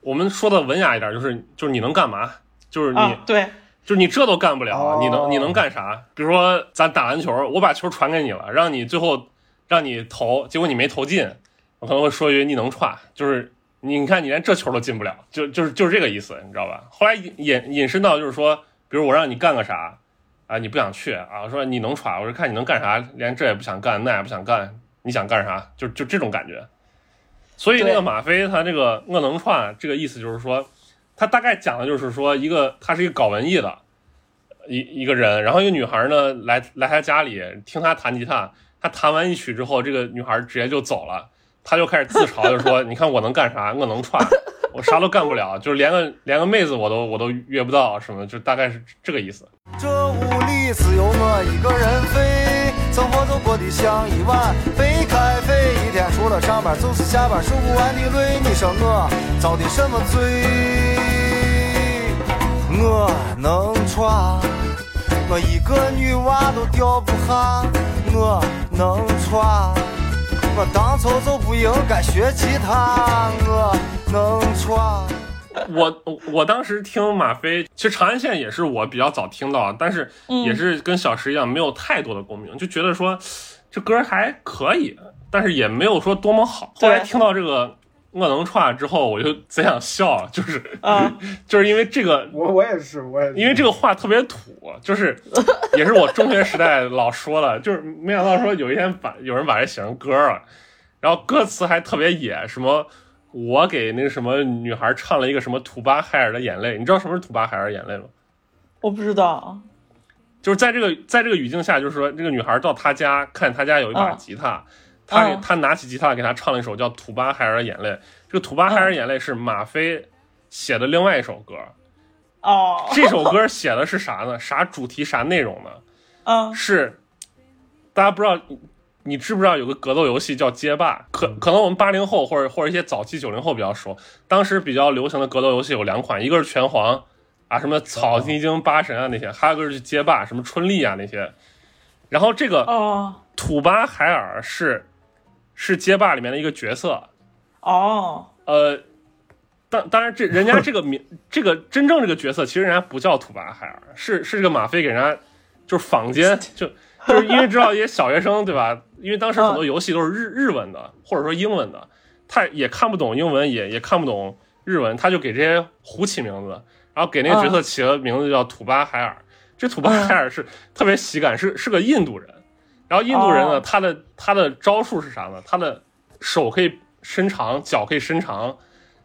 S4: 我们说的文雅一点，就是就是你能干嘛，就是你、
S3: 啊，对，
S4: 就是你这都干不了，
S5: 哦
S4: 你能你能干啥？比如说咱打篮球，我把球传给你了，让你最后让你投，结果你没投进，我可能会说一句你能串，就是你你看你连这球都进不了，就就是就是这个意思，你知道吧？后来引引引申到就是说，比如我让你干个啥啊，你不想去啊，我说你能歘，我说看你能干啥，连这也不想干，那也不想干，你想干啥？就就这种感觉。所以那个马飞他这个我能串这个意思就是说，他大概讲的就是说一个他是一个搞文艺的一一个人，然后一个女孩呢来来他家里听他弹吉他，他弹完一曲之后，这个女孩直接就走了，他就开始自嘲，就说 [LAUGHS] 你看我能干啥？我能串，我啥都干不了，就是连个连个妹子我都我都约不到什么，就大概是这个意思。
S6: 这屋里只有我一个人飞，生活就过得像一碗白开水，一天除了上班就是下班，数不完的累。你说我遭的什么罪？我能穿，我一个女娃都吊不下，我能穿。我当初就不应该学吉他，我能穿。
S4: 我我我当时听马飞，其实长安县也是我比较早听到，但是也是跟小石一样，没有太多的共鸣，就觉得说这歌还可以，但是也没有说多么好。后来听到这个我能串之后，我就 [LAUGHS] 贼想笑，就是、
S3: 啊
S4: 就是因为这个
S5: 我我也是，我也是
S4: 因为这个话特别土，就是也是我中学时代老说了，就是没想到说有一天把有人把这写成歌了，然后歌词还特别野，什么我给那个什么女孩唱了一个什么土巴海尔的眼泪，你知道什么是土巴海尔眼泪吗？
S3: 我不知道。
S4: 就是在这个在这个语境下，就是说这个女孩到他家看他家有一把
S3: 嗯
S4: 吉他，他他拿起吉他给他唱了一首叫《土巴海尔的眼泪》，这个《土巴海尔眼泪》是马飞写的另外一首歌，
S3: 哦，
S4: 这首歌写的是啥呢？啥主题啥内容呢？
S3: 啊
S4: 是大家不知道，你你知不知道有个格斗游戏叫街霸？可可能我们八零后或者或者一些早期九零后比较熟。当时比较流行的格斗游戏有两款，一个是拳皇啊，什么草泥精八神啊那些，还有一个是街霸，什么春丽啊那些。然后这个
S3: 哦
S4: 土巴海尔是是街霸里面的一个角色，
S3: 哦
S4: 呃，当当然这人家这个名这个真正这个角色，其实人家不叫土巴海尔，是是这个马飞给人家就是坊间就就是因为知道一些小学生对吧？因为当时很多游戏都是日日文的或者说英文的，他也看不懂英文，也也看不懂日文，他就给这些胡起名字，然后给那个角色起了名字叫土巴海尔。这土巴海尔是特别喜感，是是个印度人。然后印度人呢，
S3: 哦
S4: 他的他的招数是啥呢？他的手可以伸长，脚可以伸长，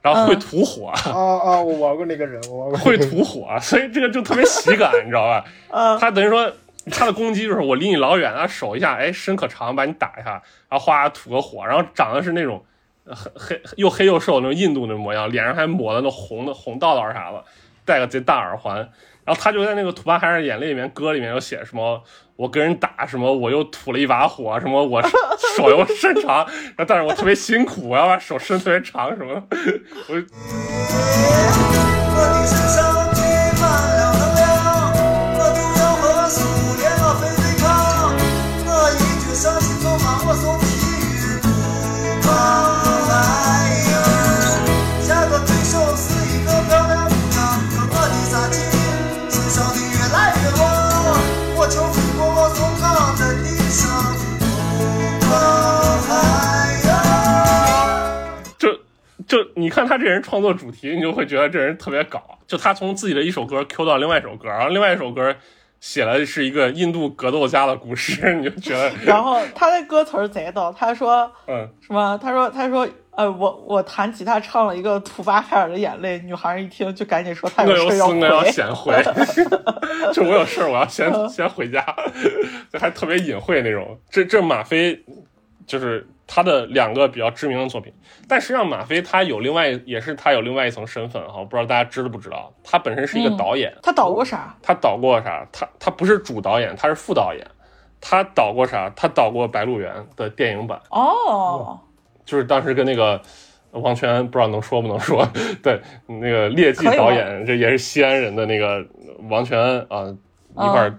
S4: 然后会
S3: 嗯
S4: 吐火，
S5: 啊啊！我玩过那个人，我玩过
S4: 会吐火，所以这个就特别喜感，你知道吧？
S3: 嗯 [LAUGHS]
S4: 他等于说他的攻击就是我离你老远，啊手一下，哎，伸可长，把你打一下，然后哗吐个火，然后长得是那种很黑又黑又瘦那种印度那模样，脸上还抹了那红的红道道啥的，戴个贼大耳环，然后他就在那个《土巴海尔眼泪》里面歌里面有写什么。我跟人打什么，我又吐了一把火，什么我手又伸长，但是我特别辛苦，我要把手伸特别长，什么，我 [LAUGHS] 就你看他这人创作主题，你就会觉得这人特别搞。就他从自己的一首歌 Q 到另外一首歌，然后另外一首歌写的是一个印度格斗家的故事，你就觉得，[LAUGHS]
S3: 然后他那歌词贼逗，他说
S4: 嗯，
S3: 什么？他说他说呃，我我弹吉他唱了一个土巴海尔的眼泪，女孩一听就赶紧说他
S4: 有
S3: 事儿要
S4: 事我要
S3: 回。
S4: 先回，[LAUGHS] 就我有事儿我要先先回家，[LAUGHS] 就还特别隐晦那种。这这马飞就是他的两个比较知名的作品，但实际上马飞他有另外也是他有另外一层身份哈，我不知道大家知道不知道，他本身是一个
S3: 嗯
S4: 导演。
S3: 他导过啥？
S4: 他导过啥？他他不是主导演，他是副导演。他导过啥？他导过《白鹿原》的电影版，
S3: 哦，
S4: 就是当时跟那个王权不知道能说不能说，[LAUGHS] 对，那个劣迹导演，这也是西安人的那个王权啊、一块儿。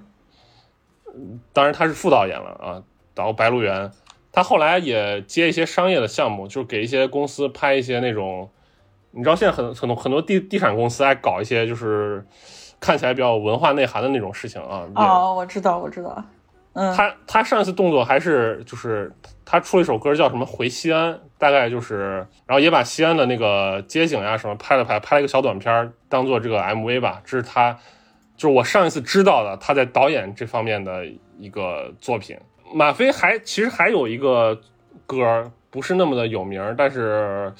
S4: 当然他是副导演了啊，导《白鹿原》。他后来也接一些商业的项目，就是给一些公司拍一些那种，你知道现在很很多很多地地产公司爱搞一些就是看起来比较有文化内涵的那种事情啊。
S3: 哦，我知道，我知道。嗯，
S4: 他他上一次动作还是就是他出了一首歌叫什么回西安，大概就是然后也把西安的那个街景呀什么拍了拍，拍了一个小短片当做这个 MV 吧。这是他就是我上一次知道的他在导演这方面的一个作品。马飞还其实还有一个歌不是那么的有名，但是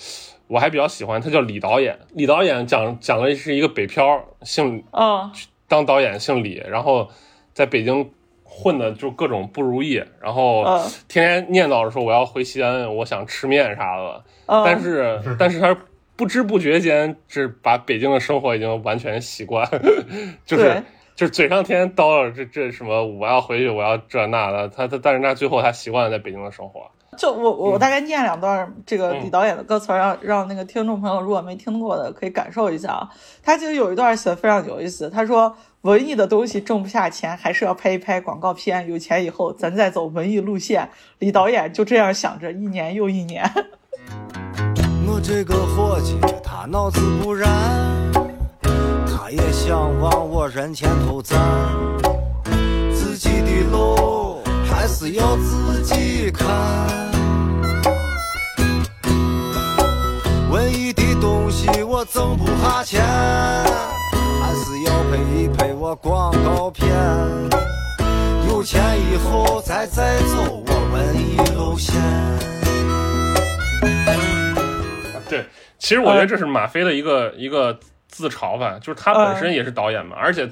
S4: 我还比较喜欢，他叫李导演。李导演讲讲的是一个北漂，姓
S3: 哦，
S4: 当导演姓李，然后在北京混的就各种不如意，然后
S3: 嗯。
S4: 天天念叨着说我要回西安，我想吃面啥的。
S3: 嗯，
S4: 但是但是他不知不觉间，是把北京的生活已经完全习惯，[LAUGHS] 就是
S3: 对
S4: 就是嘴上天天叨叨这这什么我要回去，我要这那的，他他但是他最后他习惯了在北京的生活。
S3: 就我我大概念两段这个
S4: 嗯
S3: 李导演的歌词，让让那个听众朋友如果没听过的可以感受一下啊。他其实有一段写的非常有意思，他说文艺的东西挣不下钱，还是要拍一拍广告片，有钱以后咱再走文艺路线。李导演就这样想着，一年又一年。
S8: 我这个伙计，他脑子不然，他也想往我人前头站，自己的路还是要自己看。文艺的东西我挣不下钱，还是要拍一拍我广告片。有钱以后再再走我文艺路线。
S4: 对，其实我觉得这是马飞的一个、一个自嘲吧，就是他本身也是导演嘛，而且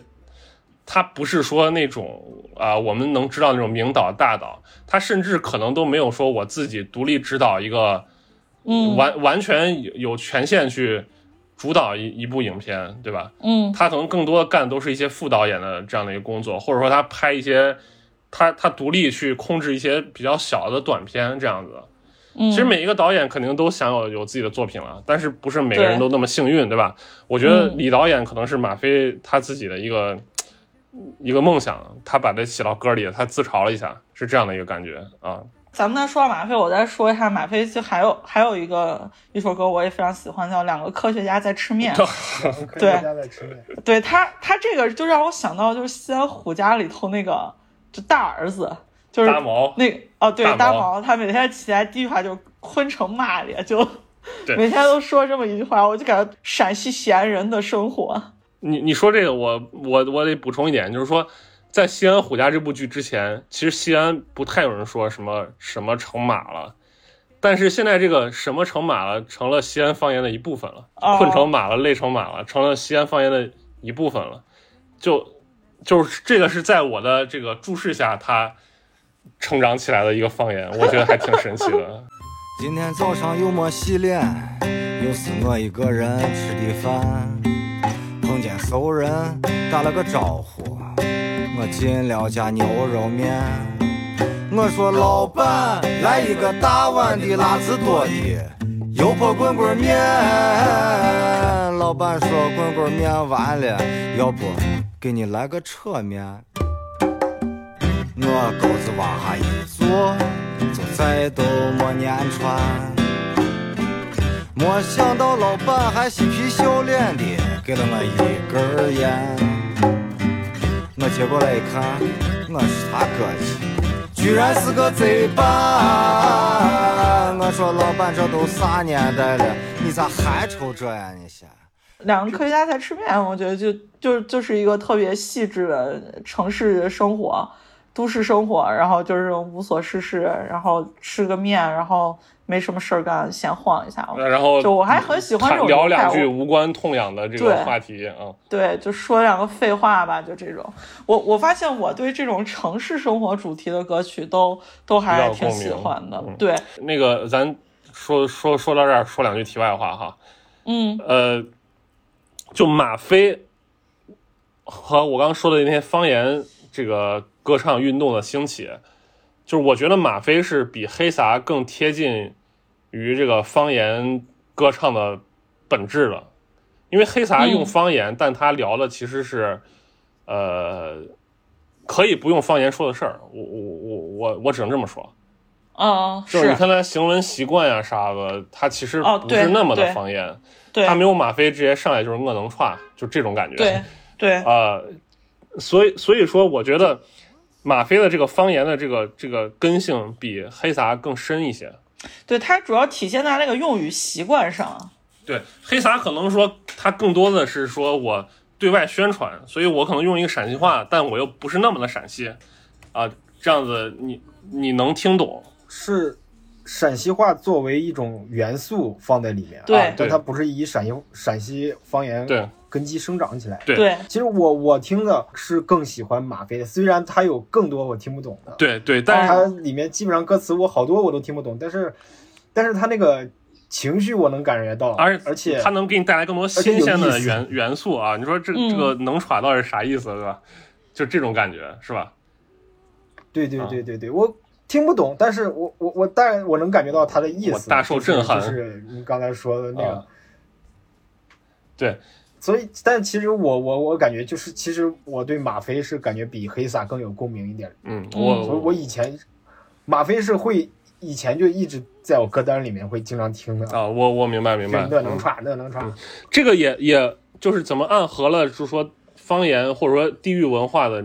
S4: 他不是说那种啊、我们能知道那种名导大导，他甚至可能都没有说我自己独立指导一个，
S3: 嗯
S4: 完完全有有权限去主导一一部影片，对吧？
S3: 嗯
S4: 他可能更多的干的都是一些副导演的这样的一个工作，或者说他拍一些，他他独立去控制一些比较小的短片这样子。
S3: 嗯，
S4: 其实每一个导演肯定都想有有自己的作品了，但是不是每个人都那么幸运，对吧？我觉得
S3: 嗯
S4: 李导演可能是马飞他自己的一个一个梦想，他把它写到歌里，他自嘲了一下，是这样的一个感觉啊。
S3: 咱们呢说到马飞，我再说一下马飞，就还有还有一个一首歌我也非常喜欢，叫《两个科学家在吃面》。[LAUGHS]
S5: 科学家在吃面。
S3: 对他，他这个就让我想到就是西安虎家里头那个就大儿子，就是
S4: 大毛。
S3: 那哦，对
S4: 大毛。
S3: 他每天起来第一句话就是昆城骂咧，就
S4: 对。
S3: 每天都说这么一句话，我就感觉陕西西安人的生活。
S4: 你你说这个，我我我得补充一点，就是说，在《西安虎家》这部剧之前，其实西安不太有人说什么什么成马了，但是现在这个什么成马了，成了西安方言的一部分了，
S3: 哦
S4: 困成马了，累成马了，成了西安方言的一部分了，就就是这个是在我的这个注视下，它成长起来的一个方言，[LAUGHS] 我觉得还挺神奇的。
S8: 今天早上又没洗脸，又是我一个人吃的饭。碰见熟人打了个招呼，我进了家牛肉面。我说老板，来一个大碗的辣子多的油泼棍棍面。老板说棍棍面完了，要不给你来个扯面。我钩子往下一坐，就再都没粘穿。没想到老板还嬉皮笑脸的给了我一根烟。我接过来一看，我是他哥去，居然是个贼版。我说老板，这都啥年代了，你咋还抽这呀？你先。
S3: 两个科学家在吃面，我觉得就就就是一个特别细致的城市生活、都市生活，然后就是无所事事，然后吃个面，然后没什么事儿干，闲晃一下。
S4: 然后
S3: 就我还很喜欢这种
S4: 聊两句无关痛痒的这个话题啊。
S3: 对，就说两个废话吧，就这种。我我发现我对这种城市生活主题的歌曲都都还挺喜欢的。对，
S4: 那个咱说说说到这儿，说两句题外话哈。
S3: 嗯
S4: 呃，就马飞和我刚刚说的那些方言这个歌唱运动的兴起，就是我觉得马飞是比黑撒更贴近于这个方言歌唱的本质的，因为黑撒用
S3: 嗯
S4: 方言，但他聊的其实是呃可以不用方言说的事儿。我我我我我只能这么说。
S3: 啊，
S4: 就是你看他行文习惯呀啥的，他其实
S3: 哦
S4: 不是那么的方言，
S3: 对
S4: 他没有马飞直接上来就是恶能串，就这种感觉。
S3: 对对
S4: 啊、[LAUGHS] 所以所以说，我觉得马飞的这个方言的这个这个根性比黑撒更深一些。
S3: 对，它主要体现在那个用语习惯上。
S4: 对，黑撒可能说它更多的是说我对外宣传，所以我可能用一个陕西话，但我又不是那么的陕西，啊，这样子你你能听懂。
S5: 是陕西话作为一种元素放在里面，
S3: 对
S5: 啊，但
S4: 对
S5: 它不是以陕西陕西方言
S4: 对
S5: 根基生长起来。
S4: 对
S3: 对
S5: 其实我我听的是更喜欢马飞的，虽然他有更多我听不懂的，
S4: 对对，但是、
S5: 它里面基本上歌词我好多我都听不懂，但是但是他那个情绪我能感觉到，
S4: 而
S5: 而且
S4: 它能给你带来更多新鲜的元元素啊！你说这
S3: 嗯
S4: 这个能耍到是啥意思，对吧？就这种感觉是吧？
S5: 对对
S4: 啊
S5: 对对对，我听不懂，但是我我我大概我能感觉到他的意思，
S4: 我大受震撼
S5: 就是就是你刚才说的那个。
S4: 啊对，
S5: 所以，但其实我我我感觉就是，其实我对马飞是感觉比黑撒更有共鸣一点。
S4: 嗯，
S3: 嗯。
S4: 我
S5: 所以我以前马飞是会以前就一直在我歌单里面会经常听的，
S4: 啊，我我明白明白，
S5: 那能
S4: 嗯。
S5: 串那能串，
S4: 这个也也就是怎么暗合了，就是说方言或者说地域文化的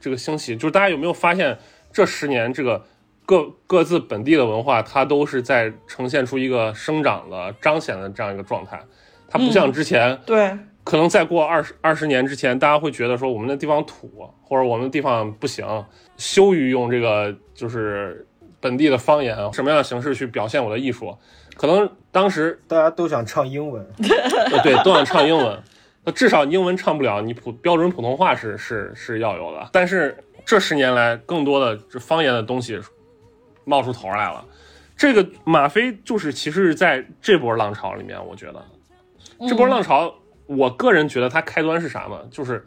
S4: 这个兴起，就是大家有没有发现这十年这个各各自本地的文化，它都是在呈现出一个生长的、彰显的这样一个状态。它不像之前，
S3: 对
S4: 可能再过二十二十年之前，大家会觉得说我们的地方土，或者我们的地方不行，羞于用这个就是本地的方言，什么样的形式去表现我的艺术。可能当时
S5: 大家都想唱英文，
S4: 呃，对，都想唱英文。那至少英文唱不了，你普标准普通话是是是要有的。但是这十年来，更多的这方言的东西冒出头来了。这个吗啡就是其实是在这波浪潮里面，我觉得这波浪潮，我个人觉得它开端是啥嘛？就是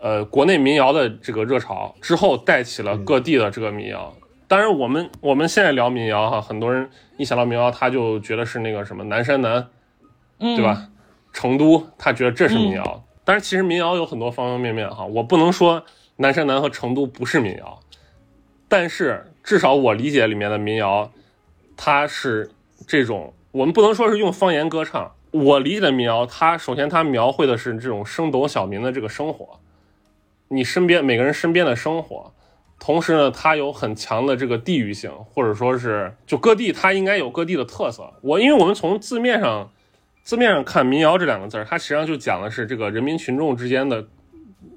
S4: 呃，国内民谣的这个热潮之后，带起了各地的这个民谣。当然，我们我们现在聊民谣哈，很多人一想到民谣，他就觉得是那个什么南山南，
S3: 嗯
S4: 对吧？成都，他觉得这是民谣。但是其实民谣有很多方方面面哈，我不能说南山南和成都不是民谣，但是至少我理解里面的民谣，它是这种，我们不能说是用方言歌唱。我理解的民谣，它首先它描绘的是这种升斗小民的这个生活，你身边每个人身边的生活，同时呢，它有很强的这个地域性，或者说是就各地它应该有各地的特色。我因为我们从字面上字面上看“民谣”这两个字儿，它实际上就讲的是这个人民群众之间的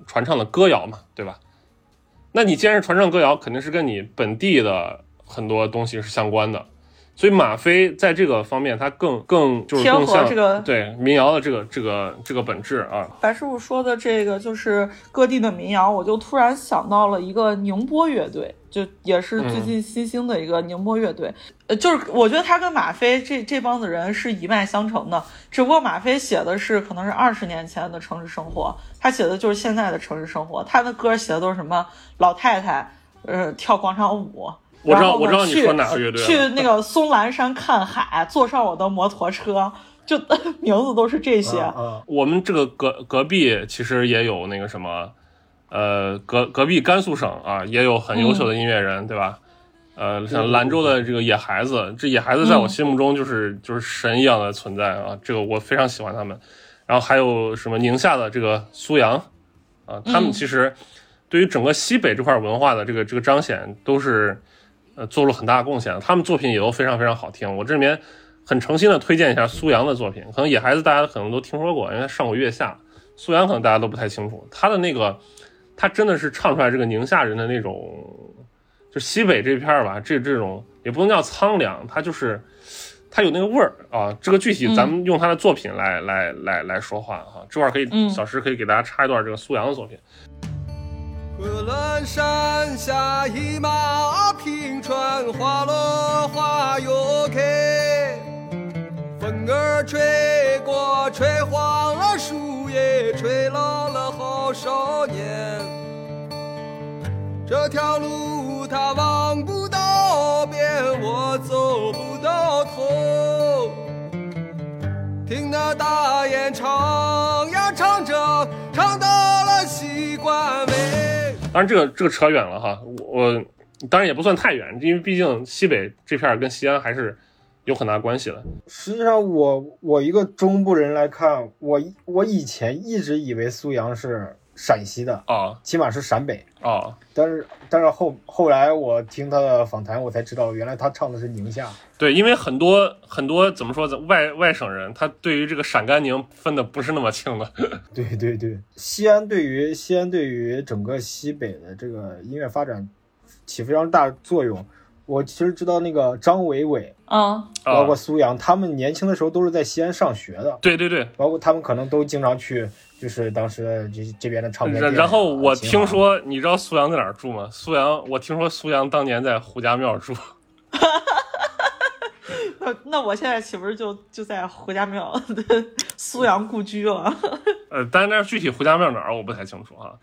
S4: 传唱的歌谣嘛，对吧？那你既然是传唱歌谣，肯定是跟你本地的很多东西是相关的。所以马飞在这个方面，他更更就是
S3: 贴合
S4: 更像
S3: 这个
S4: 对民谣的这个这个这个本质啊。
S3: 白师傅说的这个就是各地的民谣，我就突然想到了一个宁波乐队，就也是最近新兴的一个宁波乐队。呃，就是我觉得他跟马飞这这帮子人是一脉相承的，只不过马飞写的是可能是二十年前的城市生活，他写的就是现在的城市生活。他的歌写的都是什么老太太，呃，跳广场舞。
S4: 我知道我知道你说哪个乐队了
S3: 去那个松兰山看海，坐上我的摩托车，就 [LAUGHS] 名字都是这些。
S5: 啊，
S4: 我们这个隔隔壁其实也有那个什么，呃，隔隔壁甘肃省啊，也有很优秀的音乐人，对吧？呃，像兰州的这个野孩子，这野孩子在我心目中就是、就是神一样的存在啊，这个我非常喜欢他们。然后还有什么宁夏的这个苏阳啊，他们其实对于整个西北这块文化的这个这个彰显都是呃做了很大的贡献，他们作品也都非常非常好听。我这里面很诚心的推荐一下苏阳的作品，可能野孩子大家可能都听说过，因为他上过月下。苏阳可能大家都不太清楚，他的那个他真的是唱出来这个宁夏人的那种，就西北这片儿吧，这这种也不能叫苍凉，他就是他有那个味儿啊。这个具体咱们用他的作品来、来来来说话哈、这块可以、
S3: 嗯
S4: 小石可以给大家插一段这个苏阳的作品。
S6: 昆仑山下一马平川，花落花又开。风儿吹过，吹黄了树叶，吹老了好少年。这条路它望不到边，我走不到头。听那大
S4: 当然这个这个扯远了哈，我我当然也不算太远，因为毕竟西北这片儿跟西安还是有很大关系的。
S5: 实际上我我一个中部人来看，我我以前一直以为苏阳是陕西的，
S4: 啊
S5: 起码是陕北。
S4: 啊，
S5: 但是但是后后来我听他的访谈，我才知道原来他唱的是宁夏。
S4: 对，因为很多很多怎么说，外外省人他对于这个陕甘宁分的不是那么清的。[LAUGHS]
S5: 对对对，西安对于西安对于整个西北的这个音乐发展起非常大作用。我其实知道那个张伟伟，
S3: 啊，
S5: 包括
S4: 啊，
S5: 苏阳，他们年轻的时候都是在西安上学的，
S4: 对对对，
S5: 包括他们可能都经常去，就是当时这这边的唱片。
S4: 然然后我听说，你知道苏阳在哪儿住吗？苏阳，我听说苏阳当年在胡家庙住。[LAUGHS]
S3: 那那我现在岂不是就就在胡家庙 [LAUGHS] 苏阳故居了？[LAUGHS]
S4: 呃，但是那具体胡家庙哪儿我不太清楚啊。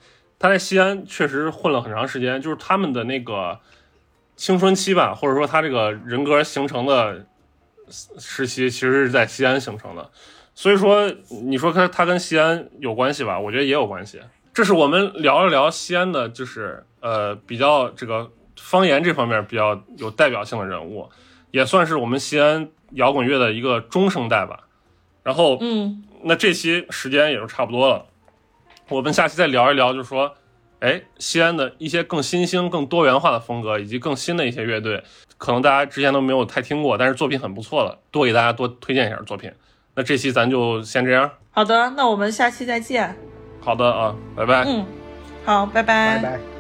S4: 他在西安确实混了很长时间，就是他们的那个青春期吧，或者说他这个人格形成的时期，其实是在西安形成的。所以说，你说他他跟西安有关系吧？我觉得也有关系。这是我们聊了聊西安的，就是呃比较这个方言这方面比较有代表性的人物，也算是我们西安摇滚乐的一个中生代吧。然后，
S3: 嗯，
S4: 那这期时间也就差不多了，我们下期再聊一聊，就是说，哎，西安的一些更新兴、更多元化的风格，以及更新的一些乐队，可能大家之前都没有太听过，但是作品很不错了，多给大家多推荐一下作品。那这期咱就先这样，
S3: 好的，那我们下期再见。
S4: 好的啊，拜拜。
S3: 嗯，好，拜拜。
S5: 拜拜。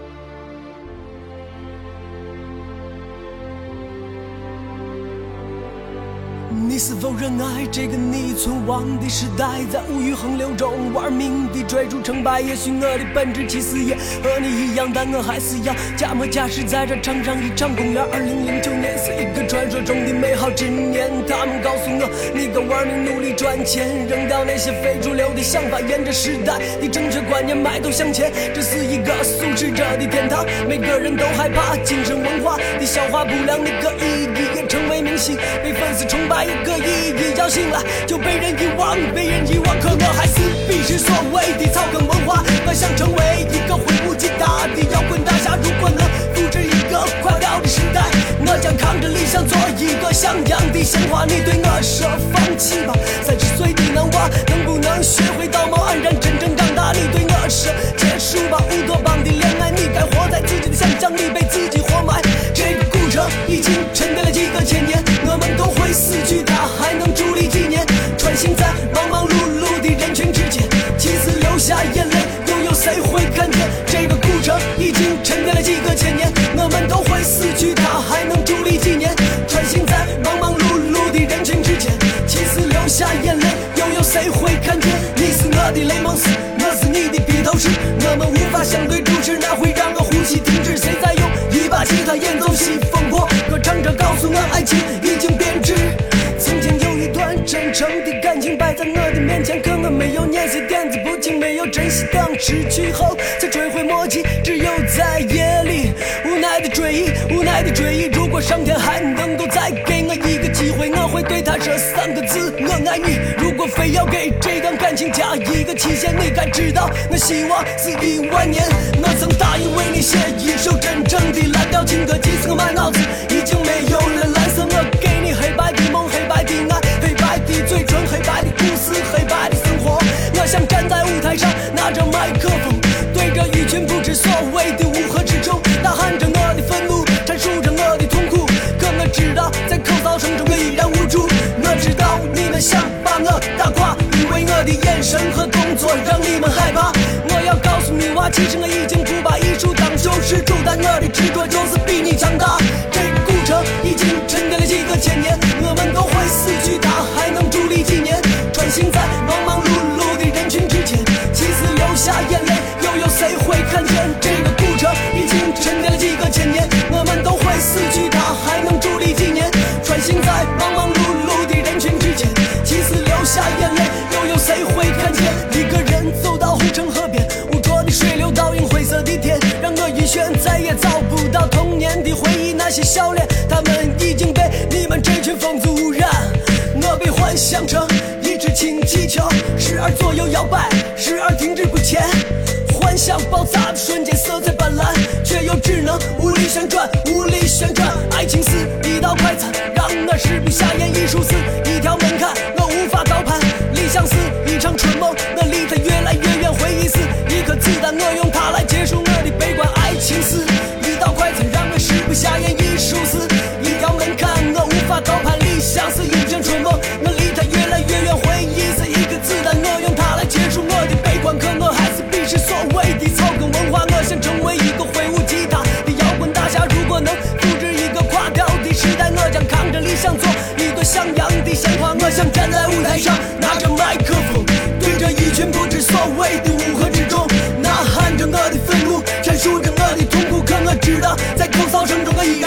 S6: 你是否热爱这个你存亡的时代，在物欲横流中玩命地追逐成败？也许我的本质其实也和你一样，但我还是要假模假式在这唱上一场公园。二零零九年是一个传说中的美好之年，他们告诉我，你该玩命努力赚钱，扔掉那些非主流的想法，沿着时代的正确观念迈头向前。这是一个素食者的天堂，每个人都害怕精神文化的消化不良，那个意义也成为明星，被粉丝崇拜。个意义要醒来就被人遗忘，被人遗忘，可我还是鄙视所谓的草根文化。我想成为一个挥舞吉他的摇滚大侠，如果能复制一个垮掉的时代，我将扛着理想做一个像样的鲜花。你对我说放弃吧，三十岁的男娃能不能学会道貌岸然，真正长大？你对我说结束吧乌托邦的恋爱，你该活在自己的想象里，行在忙忙碌碌的人群之间，妻子流下眼泪，又有谁会看见？这个古城已经沉淀了几个千年，我们都会死去，它还能伫立几年？穿行在忙忙碌碌的人群之间，妻子流下眼泪，又有谁会看见？你是我的雷蒙斯，我是你的披头士，我们无法相对主持，那会让我呼吸停止。谁在用一把吉他演奏西风破？歌唱着告诉我，爱情已经在我的面前，可我没有念谁点子不清，没有珍惜，当失去后才追悔莫及。只有在夜里无奈的追忆，无奈的追忆。如果上天还能够再给我一个机会，我会对他说三个字：我爱你。如果非要给这段感情加一个期限，你该知道，我希望是一万年。我曾答应为你写一首真正的蓝调情歌，即使我满脑子已经没有了神和动作让你们害怕。我要告诉女娃，其实我已经不把艺术当救世主，但我的执着就是比你强大。这个古城已经沉淀了几个千年，我们都会死去，它还能伫立几年？穿行在忙忙碌碌的人群之间，其实流下眼泪，笑脸，他们已经被你们这群疯子污染。我被幻想成一只氢气球，时而左右摇摆，时而停滞不前。幻想爆炸的瞬间，色彩斑斓，却又只能无力旋转，无力旋转。爱情似一道快餐，在口哨声中的一